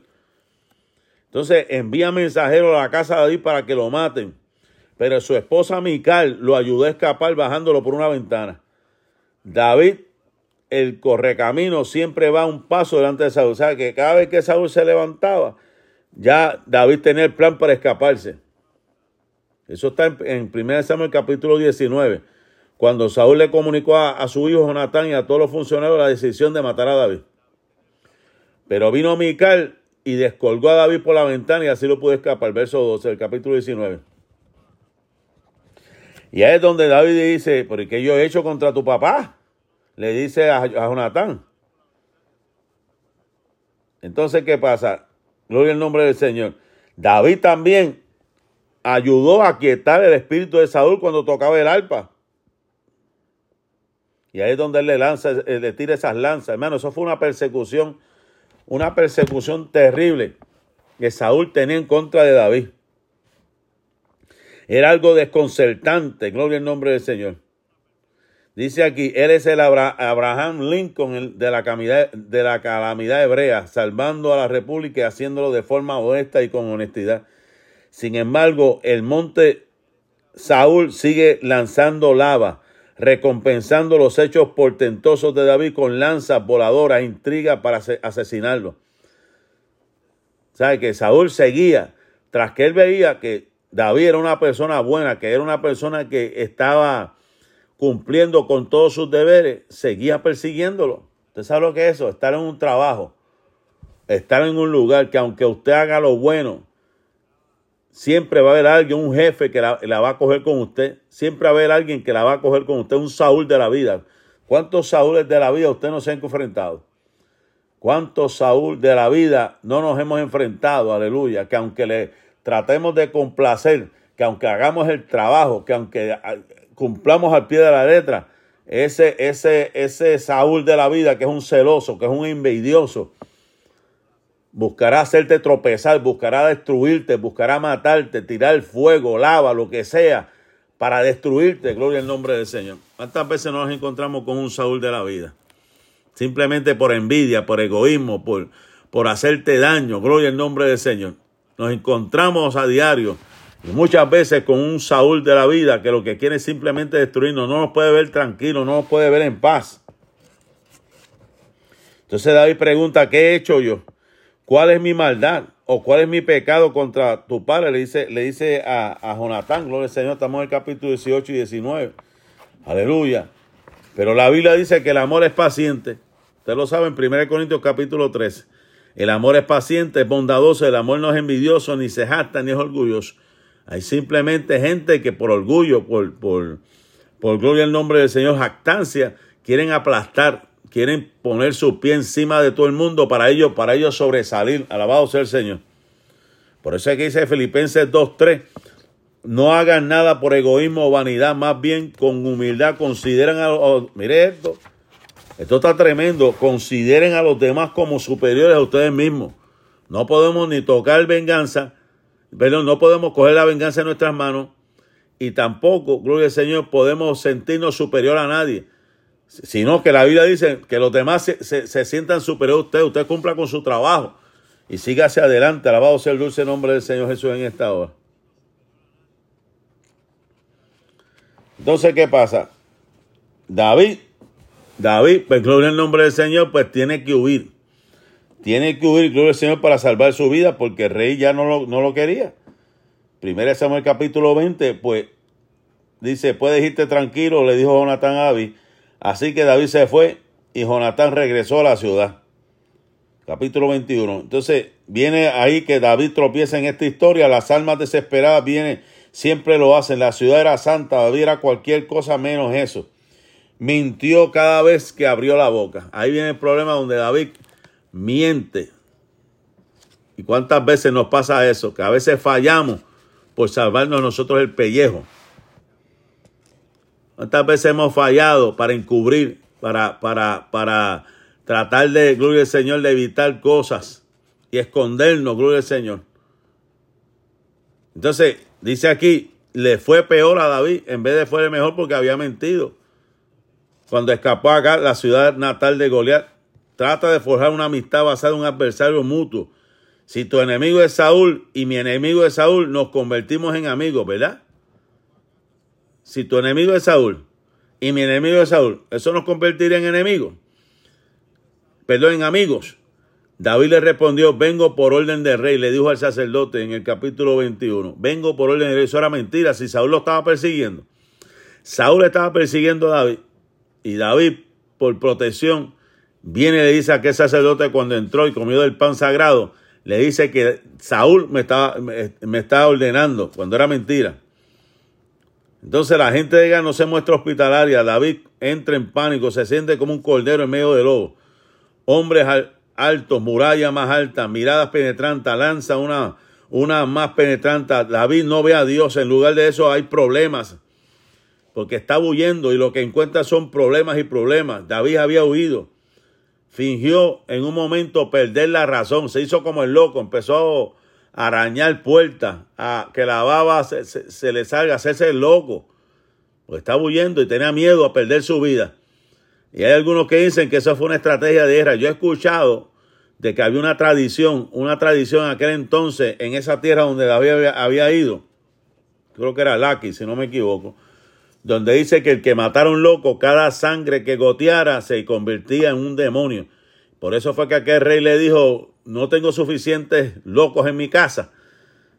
Entonces envía mensajeros a la casa de David para que lo maten. Pero su esposa Mical lo ayudó a escapar bajándolo por una ventana. David, el correcamino, siempre va un paso delante de Saúl. O sea que cada vez que Saúl se levantaba, ya David tenía el plan para escaparse. Eso está en, en 1 Samuel capítulo 19 cuando Saúl le comunicó a, su hijo Jonatán y a todos los funcionarios la decisión de matar a David. Pero vino Mical y descolgó a David por la ventana y así lo pudo escapar. Verso 12 del capítulo 19. Y ahí es donde David dice, ¿por qué yo he hecho contra tu papá? Le dice a, a Jonatán. Entonces, ¿qué pasa? Gloria al nombre del Señor. David también ayudó a quietar el espíritu de Saúl cuando tocaba el arpa. Y ahí es donde él le lanza, eh, le tira esas lanzas. Hermano, eso fue una persecución, una persecución terrible que Saúl tenía en contra de David. Era algo desconcertante, gloria al nombre del Señor. Dice aquí, él es el Abraham Lincoln de la, calamidad, de la calamidad hebrea, salvando a la república y haciéndolo de forma honesta y con honestidad. Sin embargo, el monte Saúl sigue lanzando lava, recompensando los hechos portentosos de David con lanzas voladoras, intrigas para asesinarlo. ¿Sabe? Que Saúl seguía, tras que él veía que David era una persona buena, que era una persona que estaba cumpliendo con todos sus deberes, seguía persiguiéndolo. ¿Usted sabe lo que es eso? Estar en un trabajo, estar en un lugar que aunque usted haga lo bueno, siempre va a haber alguien, un jefe que la, va a coger con usted. Siempre va a haber alguien que la va a coger con usted, un Saúl de la vida. ¿Cuántos Saúles de la vida usted no se ha enfrentado? ¿Cuántos Saúl de la vida no nos hemos enfrentado? Aleluya. Que aunque le tratemos de complacer, que aunque hagamos el trabajo, que aunque cumplamos al pie de la letra. Ese, ese, ese Saúl de la vida que es un celoso, que es un envidioso, buscará hacerte tropezar, buscará destruirte, buscará matarte, tirar fuego, lava, lo que sea, para destruirte. Gloria al nombre del Señor. ¿Cuántas veces nos encontramos con un Saúl de la vida? Simplemente por envidia, por egoísmo, por, por hacerte daño. Gloria al nombre del Señor. Nos encontramos a diario y muchas veces con un Saúl de la vida que lo que quiere es simplemente destruirnos, no nos puede ver tranquilo, no nos puede ver en paz. Entonces David pregunta, ¿qué he hecho yo? ¿Cuál es mi maldad? ¿O cuál es mi pecado contra tu padre? Le dice, le dice a, a Jonatán, gloria al Señor, estamos en el capítulo 18 y 19. Aleluya. Pero la Biblia dice que el amor es paciente. Usted lo sabe en 1 Corintios capítulo 13. El amor es paciente, es bondadoso, el amor no es envidioso, ni se jacta, ni es orgulloso. Hay simplemente gente que por orgullo, por, por, por gloria al nombre del Señor, jactancia, quieren aplastar, quieren poner su pie encima de todo el mundo para ellos, para ellos sobresalir. Alabado sea el Señor. Por eso es que dice Filipenses 2.3, no hagan nada por egoísmo o vanidad, más bien con humildad consideren a los... Mire esto, esto está tremendo, consideren a los demás como superiores a ustedes mismos. No podemos ni tocar venganza, pero no podemos coger la venganza en nuestras manos y tampoco, gloria al Señor, podemos sentirnos superior a nadie. Sino que la Biblia dice que los demás se, sientan superior a usted. Usted cumpla con su trabajo y siga hacia adelante. Alabado sea el dulce nombre del Señor Jesús en esta hora. Entonces, ¿qué pasa? David, David, pues gloria al nombre del Señor, pues tiene que huir. Tiene que huir, gloria al Señor, para salvar su vida, porque el rey ya no lo, no lo quería. Primero Samuel capítulo 20, pues dice, puedes irte tranquilo, le dijo Jonatán a David. Así que David se fue y Jonatán regresó a la ciudad. Capítulo 21. Entonces viene ahí que David tropieza en esta historia. Las almas desesperadas vienen, siempre lo hacen. La ciudad era santa, David era cualquier cosa menos eso. Mintió cada vez que abrió la boca. Ahí viene el problema donde David miente. ¿Y cuántas veces nos pasa eso? Que a veces fallamos por salvarnos nosotros el pellejo. ¿Cuántas veces hemos fallado para encubrir, para, para, para tratar de, gloria al Señor, de evitar cosas y escondernos, gloria al Señor? Entonces, dice aquí, le fue peor a David en vez de fue mejor porque había mentido. Cuando escapó acá la ciudad natal de Goliat, Trata de forjar una amistad basada en un adversario mutuo. Si tu enemigo es Saúl y mi enemigo es Saúl, nos convertimos en amigos, ¿verdad? Si tu enemigo es Saúl y mi enemigo es Saúl, ¿eso nos convertiría en enemigos? Perdón, en amigos. David le respondió, vengo por orden del rey, le dijo al sacerdote en el capítulo 21, vengo por orden del rey. Eso era mentira, si Saúl lo estaba persiguiendo. Saúl estaba persiguiendo a David y David, por protección, Viene y le dice a aquel sacerdote cuando entró y comió del pan sagrado, le dice que Saúl me estaba, me, estaba ordenando, cuando era mentira. Entonces la gente de no se muestra hospitalaria. David entra en pánico, se siente como un cordero en medio de lobo. Hombres altos, muralla más alta, miradas penetrantes, lanza una, una más penetrante. David no ve a Dios, en lugar de eso hay problemas, porque está huyendo y lo que encuentra son problemas y problemas. David había huido, fingió en un momento perder la razón, se hizo como el loco, empezó arañar puertas, a que la baba se, le salga, a hacerse el loco, porque estaba huyendo y tenía miedo a perder su vida. Y hay algunos que dicen que eso fue una estrategia de guerra. Yo he escuchado de que había una tradición, una tradición en aquel entonces en esa tierra donde David había, ido, creo que era Laki, si no me equivoco, donde dice que el que matara un loco, cada sangre que goteara se convertía en un demonio. Por eso fue que aquel rey le dijo, no tengo suficientes locos en mi casa.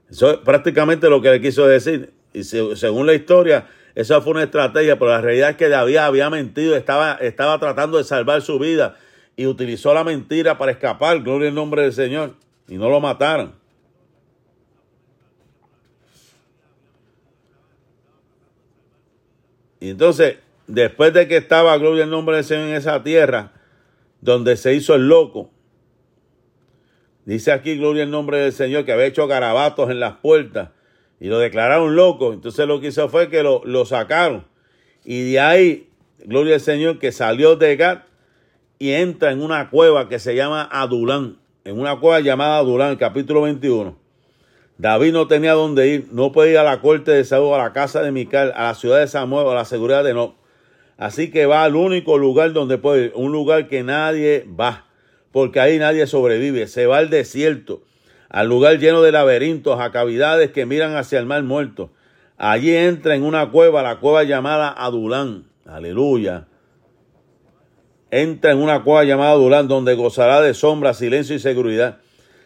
Eso es prácticamente lo que le quiso decir. Y según la historia, esa fue una estrategia, pero la realidad es que David había mentido, estaba, estaba tratando de salvar su vida y utilizó la mentira para escapar, gloria al nombre del Señor, y no lo mataron. Y entonces, después de que estaba, gloria al nombre del Señor, en esa tierra, donde se hizo el loco, dice aquí, gloria al nombre del Señor, que había hecho garabatos en las puertas y lo declararon loco. Entonces lo que hizo fue que lo, lo sacaron. Y de ahí, gloria al Señor, que salió de Gat y entra en una cueva que se llama Adulán, en una cueva llamada Adulán, capítulo 21. David no tenía dónde ir, no podía ir a la corte de Saúl, a la casa de Mical, a la ciudad de Samuel, a la seguridad de No. Así que va al único lugar donde puede ir, un lugar que nadie va, porque ahí nadie sobrevive. Se va al desierto, al lugar lleno de laberintos, a cavidades que miran hacia el mar muerto. Allí entra en una cueva, la cueva llamada Adulán. Aleluya entra en una cueva llamada Durán, donde gozará de sombra, silencio y seguridad.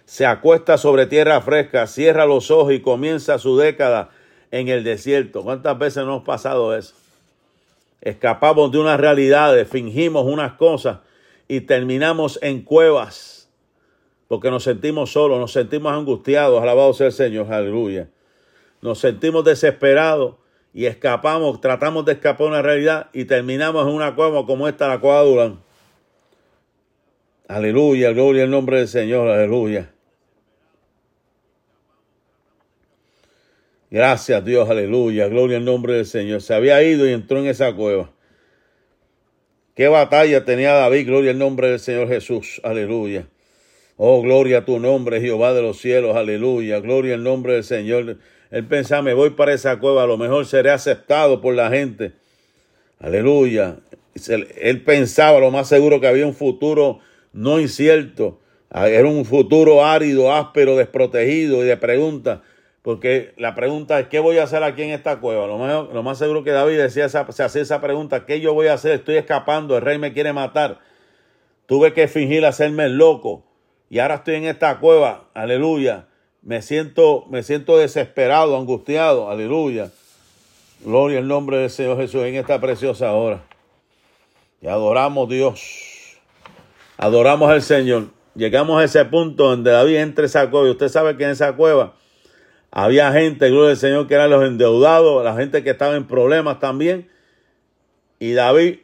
Se acuesta sobre tierra fresca, cierra los ojos y comienza su década en el desierto. ¿Cuántas veces nos ha pasado eso? Escapamos de unas realidades, fingimos unas cosas y terminamos en cuevas porque nos sentimos solos, nos sentimos angustiados. Alabado sea el Señor, aleluya. Nos sentimos desesperados y escapamos, tratamos de escapar de una realidad y terminamos en una cueva como esta, la cueva Durán. Aleluya, gloria al nombre del Señor, aleluya. Gracias Dios, aleluya, gloria al nombre del Señor. Se había ido y entró en esa cueva. Qué batalla tenía David, gloria al nombre del Señor Jesús, aleluya. Oh, gloria a tu nombre, Jehová de los cielos, aleluya. Gloria al nombre del Señor. Él pensaba, me voy para esa cueva, a lo mejor seré aceptado por la gente. Aleluya. Él pensaba lo más seguro que había un futuro no incierto. Ah, era un futuro árido, áspero, desprotegido y de preguntas. Porque la pregunta es, ¿qué voy a hacer aquí en esta cueva? Lo más, seguro que David decía esa, se hacía esa pregunta, ¿qué yo voy a hacer? Estoy escapando, el rey me quiere matar. Tuve que fingir hacerme el loco. Y ahora estoy en esta cueva. Aleluya me siento, me siento desesperado, angustiado, aleluya. Gloria al nombre del Señor Jesús en esta preciosa hora. Y adoramos a Dios. Adoramos al Señor. Llegamos a ese punto donde David entra esa cueva. Y usted sabe que en esa cueva había gente, gloria al Señor, que eran los endeudados, la gente que estaba en problemas también. Y David,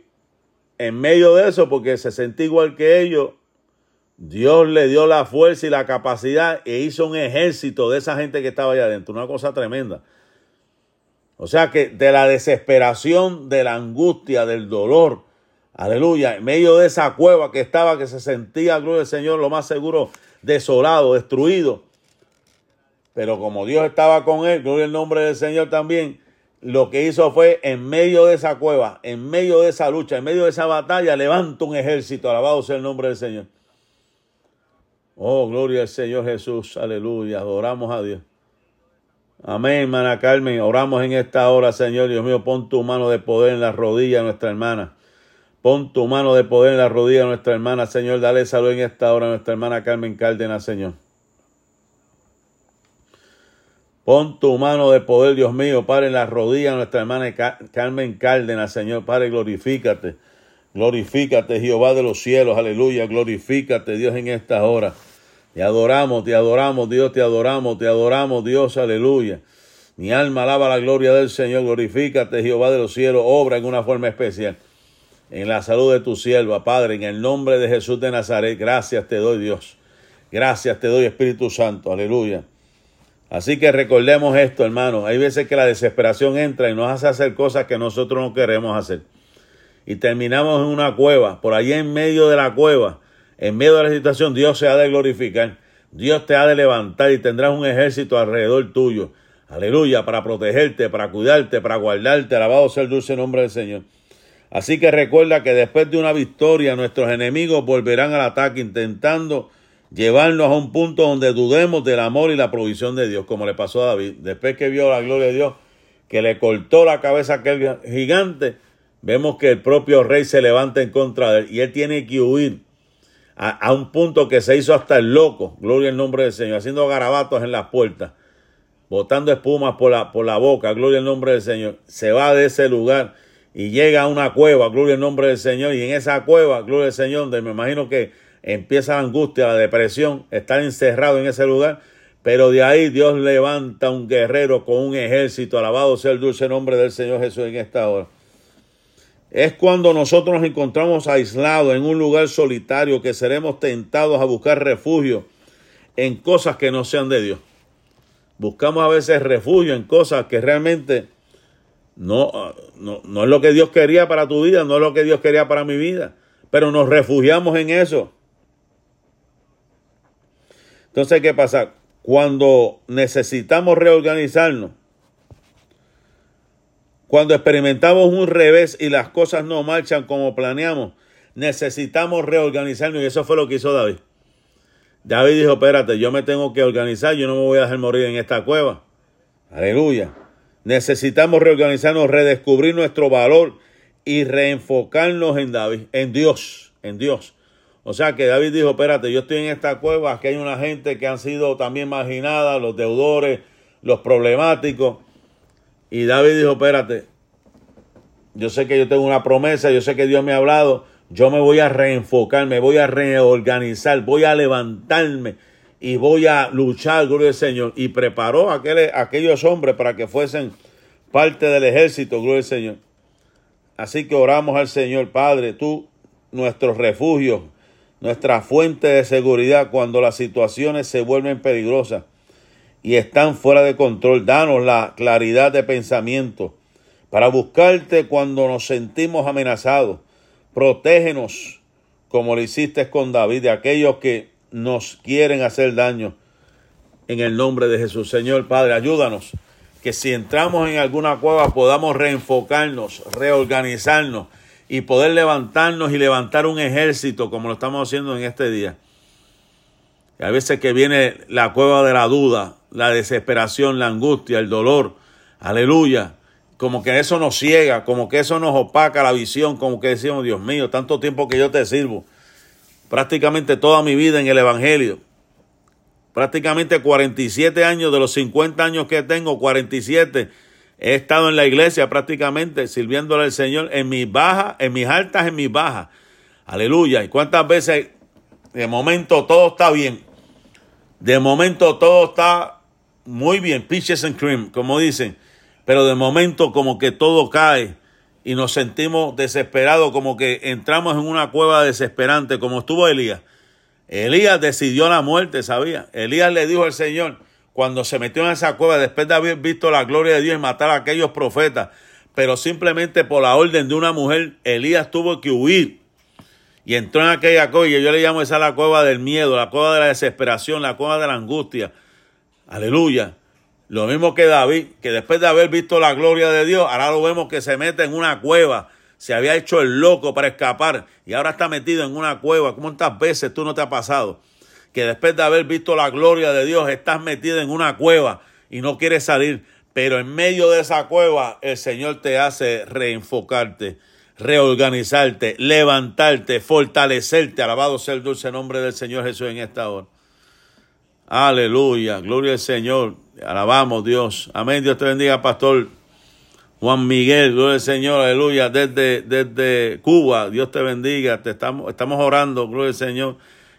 en medio de eso, porque se sentía igual que ellos, Dios le dio la fuerza y la capacidad e hizo un ejército de esa gente que estaba allá adentro. Una cosa tremenda. O sea que de la desesperación, de la angustia, del dolor, aleluya, en medio de esa cueva que estaba, que se sentía, gloria al Señor, lo más seguro, desolado, destruido. Pero como Dios estaba con él, gloria al nombre del Señor también, lo que hizo fue, en medio de esa cueva, en medio de esa lucha, en medio de esa batalla, levanta un ejército, alabado sea el nombre del Señor. Oh, gloria al Señor Jesús, aleluya, adoramos a Dios. Amén, hermana Carmen, oramos en esta hora, Señor, Dios mío, pon tu mano de poder en la rodilla de nuestra hermana. Pon tu mano de poder en la rodilla de nuestra hermana, Señor, dale salud en esta hora a nuestra hermana Carmen Cárdenas, Señor. Pon tu mano de poder, Dios mío, Padre, en la rodilla de nuestra hermana Carmen Cárdenas, Señor, Padre, glorifícate. Glorifícate, Jehová de los cielos, aleluya. Glorifícate, Dios, en esta hora. Te adoramos, te adoramos, Dios, te adoramos, te adoramos, Dios, aleluya. Mi alma alaba la gloria del Señor. Glorifícate, Jehová de los cielos. Obra en una forma especial. En la salud de tu sierva, Padre, en el nombre de Jesús de Nazaret. Gracias te doy, Dios. Gracias te doy, Espíritu Santo. Aleluya. Así que recordemos esto, hermano. Hay veces que la desesperación entra y nos hace hacer cosas que nosotros no queremos hacer. Y terminamos en una cueva. Por allí en medio de la cueva, en medio de la situación, Dios se ha de glorificar. Dios te ha de levantar y tendrás un ejército alrededor tuyo. Aleluya, para protegerte, para cuidarte, para guardarte. Alabado sea el dulce nombre del Señor. Así que recuerda que después de una victoria, nuestros enemigos volverán al ataque intentando llevarnos a un punto donde dudemos del amor y la provisión de Dios, como le pasó a David. Después que vio la gloria de Dios, que le cortó la cabeza a aquel gigante, vemos que el propio rey se levanta en contra de él y él tiene que huir a, un punto que se hizo hasta el loco, gloria al nombre del Señor, haciendo garabatos en las puertas, botando espumas por la, por la boca, gloria al nombre del Señor. Se va de ese lugar y llega a una cueva, gloria al nombre del Señor, y en esa cueva, gloria al Señor, donde me imagino que empieza la angustia, la depresión, estar encerrado en ese lugar, pero de ahí Dios levanta un guerrero con un ejército, alabado sea el dulce nombre del Señor Jesús en esta hora. Es cuando nosotros nos encontramos aislados en un lugar solitario que seremos tentados a buscar refugio en cosas que no sean de Dios. Buscamos a veces refugio en cosas que realmente no, no, no es lo que Dios quería para tu vida, no es lo que Dios quería para mi vida, pero nos refugiamos en eso. Entonces, ¿qué pasa? Cuando necesitamos reorganizarnos, cuando experimentamos un revés y las cosas no marchan como planeamos, necesitamos reorganizarnos y eso fue lo que hizo David. David dijo, espérate, yo me tengo que organizar, yo no me voy a dejar morir en esta cueva. Aleluya. Necesitamos reorganizarnos, redescubrir nuestro valor y reenfocarnos en David, en Dios, en Dios. O sea que David dijo, espérate, yo estoy en esta cueva, aquí hay una gente que han sido también marginada, los deudores, los problemáticos. Y David dijo, espérate, yo sé que yo tengo una promesa, yo sé que Dios me ha hablado, yo me voy a reenfocar, me voy a reorganizar, voy a levantarme y voy a luchar, gloria al Señor. Y preparó a, aquellos hombres para que fuesen parte del ejército, gloria al Señor. Así que oramos al Señor, Padre, tú, nuestro refugio, nuestra fuente de seguridad cuando las situaciones se vuelven peligrosas y están fuera de control. Danos la claridad de pensamiento para buscarte cuando nos sentimos amenazados. Protégenos como lo hiciste con David, de aquellos que nos quieren hacer daño. En el nombre de Jesús, Señor Padre, ayúdanos que si entramos en alguna cueva podamos reenfocarnos, reorganizarnos y poder levantarnos y levantar un ejército como lo estamos haciendo en este día. Y a veces que viene la cueva de la duda, la desesperación, la angustia, el dolor, aleluya, como que eso nos ciega, como que eso nos opaca la visión, como que decimos, Dios mío, tanto tiempo que yo te sirvo, prácticamente toda mi vida en el Evangelio, prácticamente 47 años de los 50 años que tengo, 47 He estado en la iglesia prácticamente sirviéndole al Señor en mis bajas, en mis altas, en mis bajas. Aleluya. ¿Y cuántas veces de momento todo está bien? De momento todo está muy bien, peaches and cream, como dicen. Pero de momento como que todo cae y nos sentimos desesperados, como que entramos en una cueva desesperante, como estuvo Elías. Elías decidió la muerte, ¿sabía? Elías le dijo al Señor, cuando se metió en esa cueva después de haber visto la gloria de Dios y matar a aquellos profetas, pero simplemente por la orden de una mujer, Elías tuvo que huir y entró en aquella cueva, y yo le llamo esa la cueva del miedo, la cueva de la desesperación, la cueva de la angustia. Aleluya. Lo mismo que David, que después de haber visto la gloria de Dios, ahora lo vemos que se mete en una cueva. Se había hecho el loco para escapar y ahora está metido en una cueva. ¿Cuántas veces tú no te ha pasado? Que después de haber visto la gloria de Dios estás metido en una cueva y no quieres salir, pero en medio de esa cueva el Señor te hace reenfocarte, reorganizarte, levantarte, fortalecerte. Alabado sea el dulce nombre del Señor Jesús en esta hora. Aleluya, gloria al Señor. Alabamos Dios. Amén. Dios te bendiga, pastor Juan Miguel, gloria al Señor, aleluya. Desde, desde Cuba, Dios te bendiga. Te estamos, estamos orando, gloria al Señor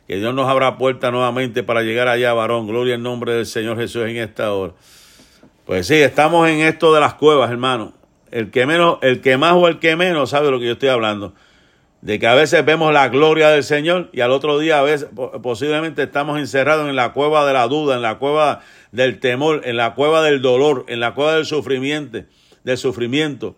que Dios nos abra puerta nuevamente para llegar allá, varón. Gloria al nombre del Señor Jesús en esta hora. Pues sí, estamos en esto de las cuevas, hermano. El que menos, el que más o el que menos sabe lo que yo estoy hablando. de que a veces vemos la gloria del Señor y al otro día a veces posiblemente estamos encerrados en la cueva de la duda, en la cueva del temor, en la cueva del dolor, en la cueva del sufrimiento, del sufrimiento,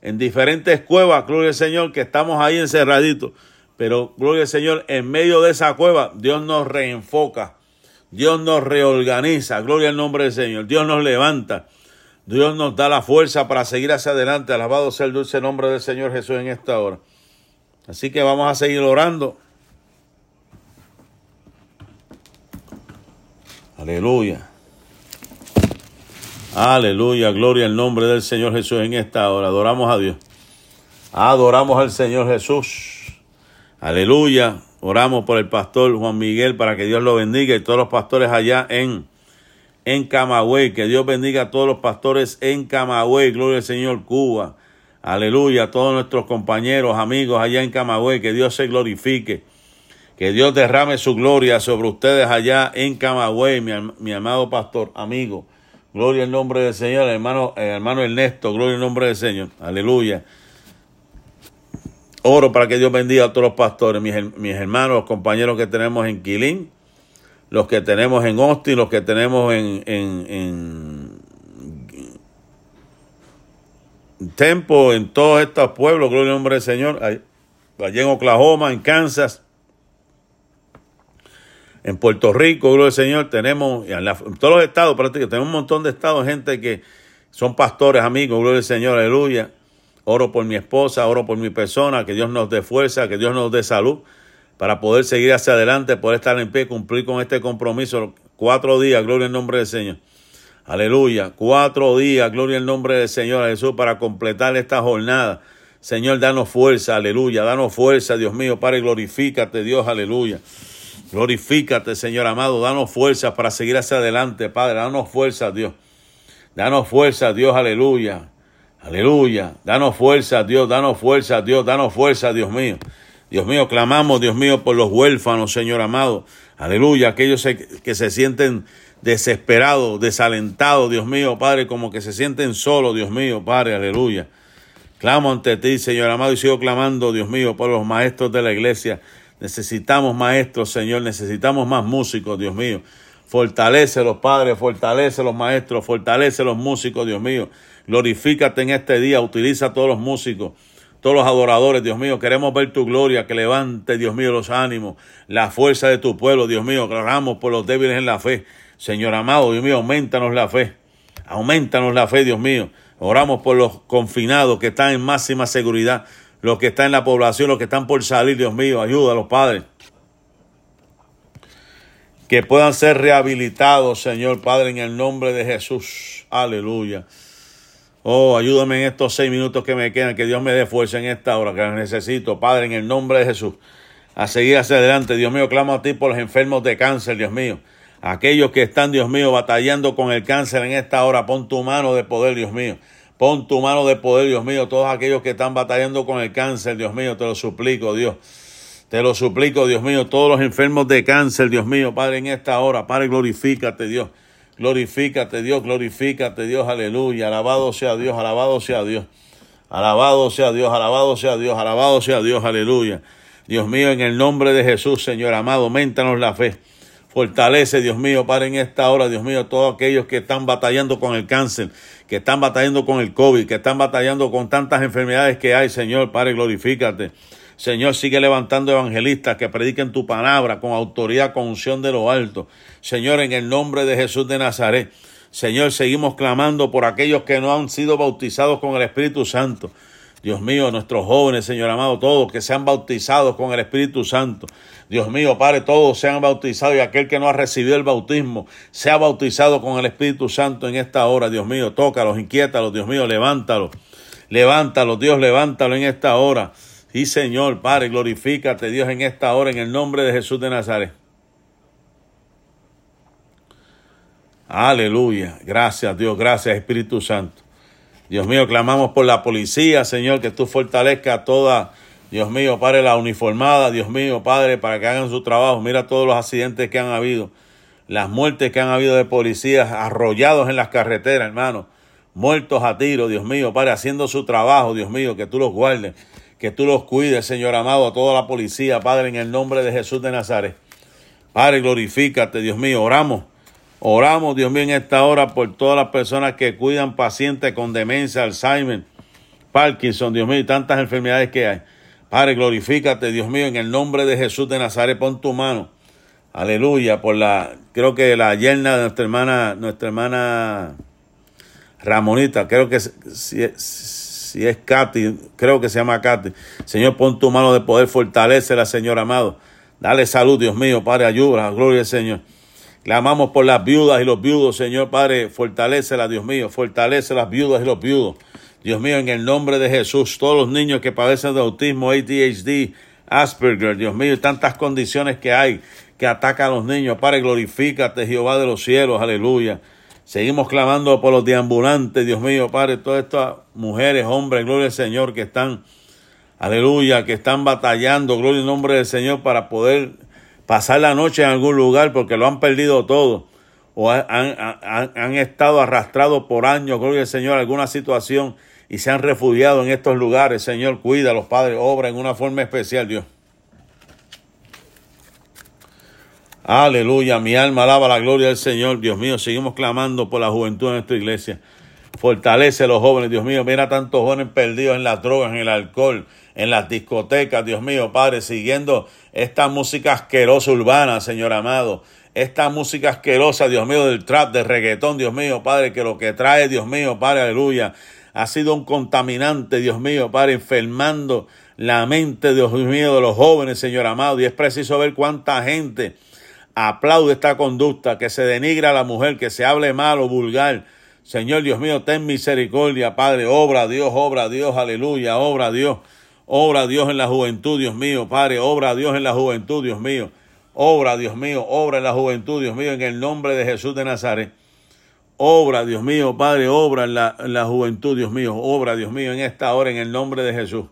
en diferentes cuevas, gloria al Señor, que estamos ahí encerraditos. Pero, gloria al Señor, en medio de esa cueva, Dios nos reenfoca, Dios nos reorganiza, gloria al nombre del Señor, Dios nos levanta, Dios nos da la fuerza para seguir hacia adelante. Alabado sea el dulce nombre del Señor Jesús en esta hora. Así que vamos a seguir orando. Aleluya. Aleluya, gloria al nombre del Señor Jesús en esta hora. Adoramos a Dios. Adoramos al Señor Jesús. Aleluya. Oramos por el pastor Juan Miguel para que Dios lo bendiga y todos los pastores allá en, en Camagüey. Que Dios bendiga a todos los pastores en Camagüey. Gloria al Señor Cuba. Aleluya. A todos nuestros compañeros, amigos allá en Camagüey. Que Dios se glorifique. Que Dios derrame su gloria sobre ustedes allá en Camagüey, mi, mi amado pastor, amigo. Gloria al nombre del Señor, hermano, eh, hermano Ernesto, gloria al nombre del Señor. Aleluya. Oro para que Dios bendiga a todos los pastores, mis, hermanos, los compañeros que tenemos en Quilín, los que tenemos en Austin, los que tenemos en, en, en Tempo, en todos estos pueblos, gloria al nombre del Señor, allá en Oklahoma, en Kansas, en Puerto Rico, gloria al Señor, tenemos, en, todos los estados prácticamente, tenemos un montón de estados, gente que son pastores, amigos, gloria al Señor, aleluya. Oro por mi esposa, oro por mi persona, que Dios nos dé fuerza, que Dios nos dé salud para poder seguir hacia adelante, poder estar en pie, cumplir con este compromiso. Cuatro días, gloria al nombre del Señor. Aleluya. Cuatro días, gloria al nombre del Señor Jesús, para completar esta jornada. Señor, danos fuerza, aleluya. Danos fuerza, Dios mío, Padre, glorifícate, Dios, aleluya. Glorifícate, Señor amado. Danos fuerza para seguir hacia adelante, Padre. Danos fuerza, Dios. Danos fuerza, Dios, aleluya. Aleluya. Danos fuerza, Dios. Danos fuerza, Dios. Danos fuerza, Dios mío. Dios mío, clamamos, Dios mío, por los huérfanos, Señor amado. Aleluya. Aquellos que se sienten desesperados, desalentados, Dios mío, Padre, como que se sienten solos, Dios mío, Padre, aleluya. Clamo ante ti, Señor amado, y sigo clamando, Dios mío, por los maestros de la iglesia, Necesitamos maestros, Señor, necesitamos más músicos, Dios mío. Fortalece los padres, fortalece los maestros, fortalece los músicos, Dios mío. Glorifícate en este día, utiliza a todos los músicos, todos los adoradores, Dios mío. Queremos ver tu gloria, que levante, Dios mío, los ánimos, la fuerza de tu pueblo, Dios mío. Clamamos por los débiles en la fe. Señor amado, Dios mío, aumentanos la fe. Aumentanos la fe, Dios mío. Oramos por los confinados que están en máxima seguridad los que están en la población, los que están por salir, Dios mío, ayuda a los padres. Que puedan ser rehabilitados, Señor Padre, en el nombre de Jesús. Aleluya. Oh, ayúdame en estos seis minutos que me quedan, que Dios me dé fuerza en esta hora, que la necesito, Padre, en el nombre de Jesús. A seguir hacia adelante, Dios mío, clamo a ti por los enfermos de cáncer, Dios mío. Aquellos que están, Dios mío, batallando con el cáncer en esta hora, pon tu mano de poder, Dios mío. Pon tu mano de poder, Dios mío, todos aquellos que están batallando con el cáncer, Dios mío, te lo suplico, Dios. Te lo suplico, Dios mío, todos los enfermos de cáncer, Dios mío, Padre, en esta hora, Padre, glorifícate, Dios. Glorifícate, Dios, glorifícate, Dios, aleluya. Alabado sea Dios, alabado sea Dios. Alabado sea Dios, alabado sea Dios, alabado sea Dios, aleluya. Dios mío, en el nombre de Jesús, Señor amado, aumentanos la fe. Fortalece, Dios mío, Padre, en esta hora, Dios mío, todos aquellos que están batallando con el cáncer, que están batallando con el COVID, que están batallando con tantas enfermedades que hay, Señor, Padre, glorifícate. Señor, sigue levantando evangelistas que prediquen tu palabra con autoridad, con unción de lo alto. Señor, en el nombre de Jesús de Nazaret. Señor, seguimos clamando por aquellos que no han sido bautizados con el Espíritu Santo. Dios mío, nuestros jóvenes, Señor amado, todos que sean bautizados con el Espíritu Santo. Dios mío, Padre, todos sean bautizados y aquel que no ha recibido el bautismo sea bautizado con el Espíritu Santo en esta hora. Dios mío, tócalos, inquiétalos, Dios mío, levántalos. Levántalos, Dios, levántalo en esta hora. Sí, Señor, Padre, glorifícate, Dios, en esta hora, en el nombre de Jesús de Nazaret. Aleluya. Gracias, Dios. Gracias, Espíritu Santo. Dios mío, clamamos por la policía, Señor, que tú fortalezcas a toda, Dios mío, Padre, la uniformada, Dios mío, Padre, para que hagan su trabajo. Mira todos los accidentes que han habido, las muertes que han habido de policías arrollados en las carreteras, hermano, muertos a tiro, Dios mío, Padre, haciendo su trabajo, Dios mío, que tú los guardes, que tú los cuides, Señor amado, a toda la policía, Padre, en el nombre de Jesús de Nazaret. Padre, glorifícate, Dios mío, oramos. Oramos, Dios mío, en esta hora por todas las personas que cuidan pacientes con demencia, Alzheimer, Parkinson, Dios mío, y tantas enfermedades que hay. Padre, glorifícate, Dios mío, en el nombre de Jesús de Nazaret, pon tu mano. Aleluya, por la, creo que la yerna de nuestra hermana, nuestra hermana Ramonita, creo que si, si es Katy, creo que se llama Katy. Señor, pon tu mano de poder, fortalece la Señor amado. Dale salud, Dios mío, Padre, ayuda, gloria al Señor. Clamamos por las viudas y los viudos, Señor Padre, fortalecela, Dios mío, fortalece las viudas y los viudos. Dios mío, en el nombre de Jesús, todos los niños que padecen de autismo, ADHD, Asperger, Dios mío, y tantas condiciones que hay que atacan a los niños. Padre, glorifícate, Jehová de los cielos, aleluya. Seguimos clamando por los deambulantes, Dios mío, Padre, todas estas mujeres, hombres, gloria al Señor, que están, aleluya, que están batallando, gloria al nombre del Señor, para poder pasar la noche en algún lugar porque lo han perdido todo o han, estado arrastrados por años, gloria al Señor, alguna situación y se han refugiado en estos lugares. Señor, cuida los padres, obra en una forma especial, Dios. Aleluya, mi alma alaba la gloria del Señor, Dios mío. Seguimos clamando por la juventud en nuestra iglesia. Fortalece a los jóvenes, Dios mío. Mira tantos jóvenes perdidos en las drogas, en el alcohol, en las discotecas, Dios mío, Padre, siguiendo esta música asquerosa urbana, Señor amado. Esta música asquerosa, Dios mío, del trap, del reggaetón, Dios mío, Padre, que lo que trae, Dios mío, Padre, aleluya, ha sido un contaminante, Dios mío, Padre, enfermando la mente, Dios mío, de los jóvenes, Señor amado. Y es preciso ver cuánta gente aplaude esta conducta, que se denigra a la mujer, que se hable mal o vulgar. Señor Dios mío, ten misericordia, Padre, obra Dios, obra Dios, aleluya, obra Dios. Obra Dios en la juventud, Dios mío, Padre, obra Dios en la juventud, Dios mío. Obra, Dios mío, obra en la juventud, Dios mío, en el nombre de Jesús de Nazaret. Obra, Dios mío, Padre, obra en la, en la juventud, Dios mío. Obra, Dios mío, en esta hora, en el nombre de Jesús.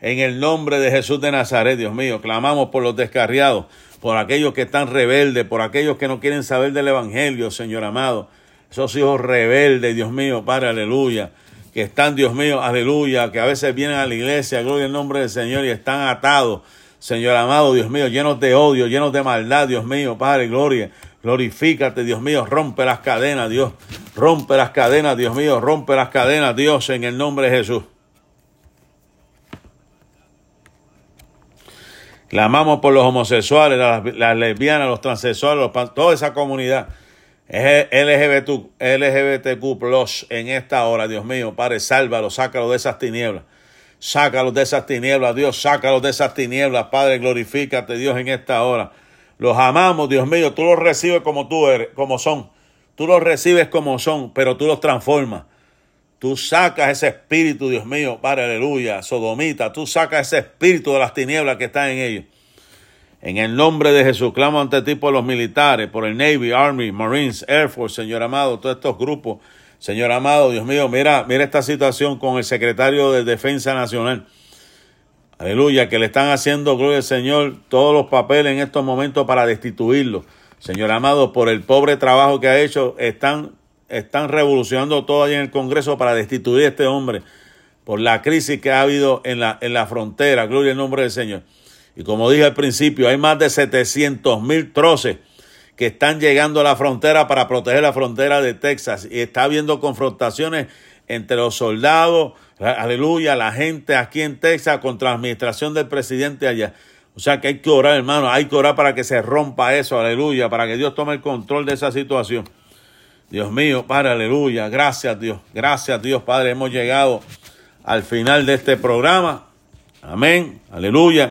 En el nombre de Jesús de Nazaret, Dios mío, clamamos por los descarriados, por aquellos que están rebeldes, por aquellos que no quieren saber del Evangelio, Señor amado. Esos hijos rebeldes, Dios mío, Padre, aleluya que están, Dios mío, aleluya, que a veces vienen a la iglesia, gloria al nombre del Señor, y están atados, Señor amado, Dios mío, llenos de odio, llenos de maldad, Dios mío, Padre, gloria. Glorifícate, Dios mío, rompe las cadenas, Dios. Rompe las cadenas, Dios mío, rompe las cadenas, Dios, en el nombre de Jesús. Clamamos por los homosexuales, las, lesbianas, los transexuales, toda esa comunidad LGBT, LGBTQ en esta hora, Dios mío, Padre, sálvalo, sácalo de esas tinieblas. Sácalos de esas tinieblas, Dios, sácalos de esas tinieblas, Padre, glorifícate, Dios, en esta hora. Los amamos, Dios mío, tú los recibes como tú eres, como son. Tú los recibes como son, pero tú los transformas. Tú sacas ese espíritu, Dios mío, Padre, aleluya, sodomita. Tú sacas ese espíritu de las tinieblas que está en ellos. En el nombre de Jesús, clamo ante ti por los militares, por el Navy, Army, Marines, Air Force, Señor amado, todos estos grupos. Señor amado, Dios mío, mira, mira esta situación con el secretario de Defensa Nacional. Aleluya, que le están haciendo, gloria al Señor, todos los papeles en estos momentos para destituirlo. Señor amado, por el pobre trabajo que ha hecho, están, están revolucionando todo allí en el Congreso para destituir a este hombre por la crisis que ha habido en la, en la frontera. Gloria al nombre del Señor. Y como dije al principio, hay más de 700 mil troces que están llegando a la frontera para proteger la frontera de Texas. Y está habiendo confrontaciones entre los soldados, aleluya, la gente aquí en Texas contra la administración del presidente allá. O sea que hay que orar, hermano, hay que orar para que se rompa eso, aleluya, para que Dios tome el control de esa situación. Dios mío, Padre, aleluya, gracias Dios, gracias Dios, Padre, hemos llegado al final de este programa. Amén, aleluya.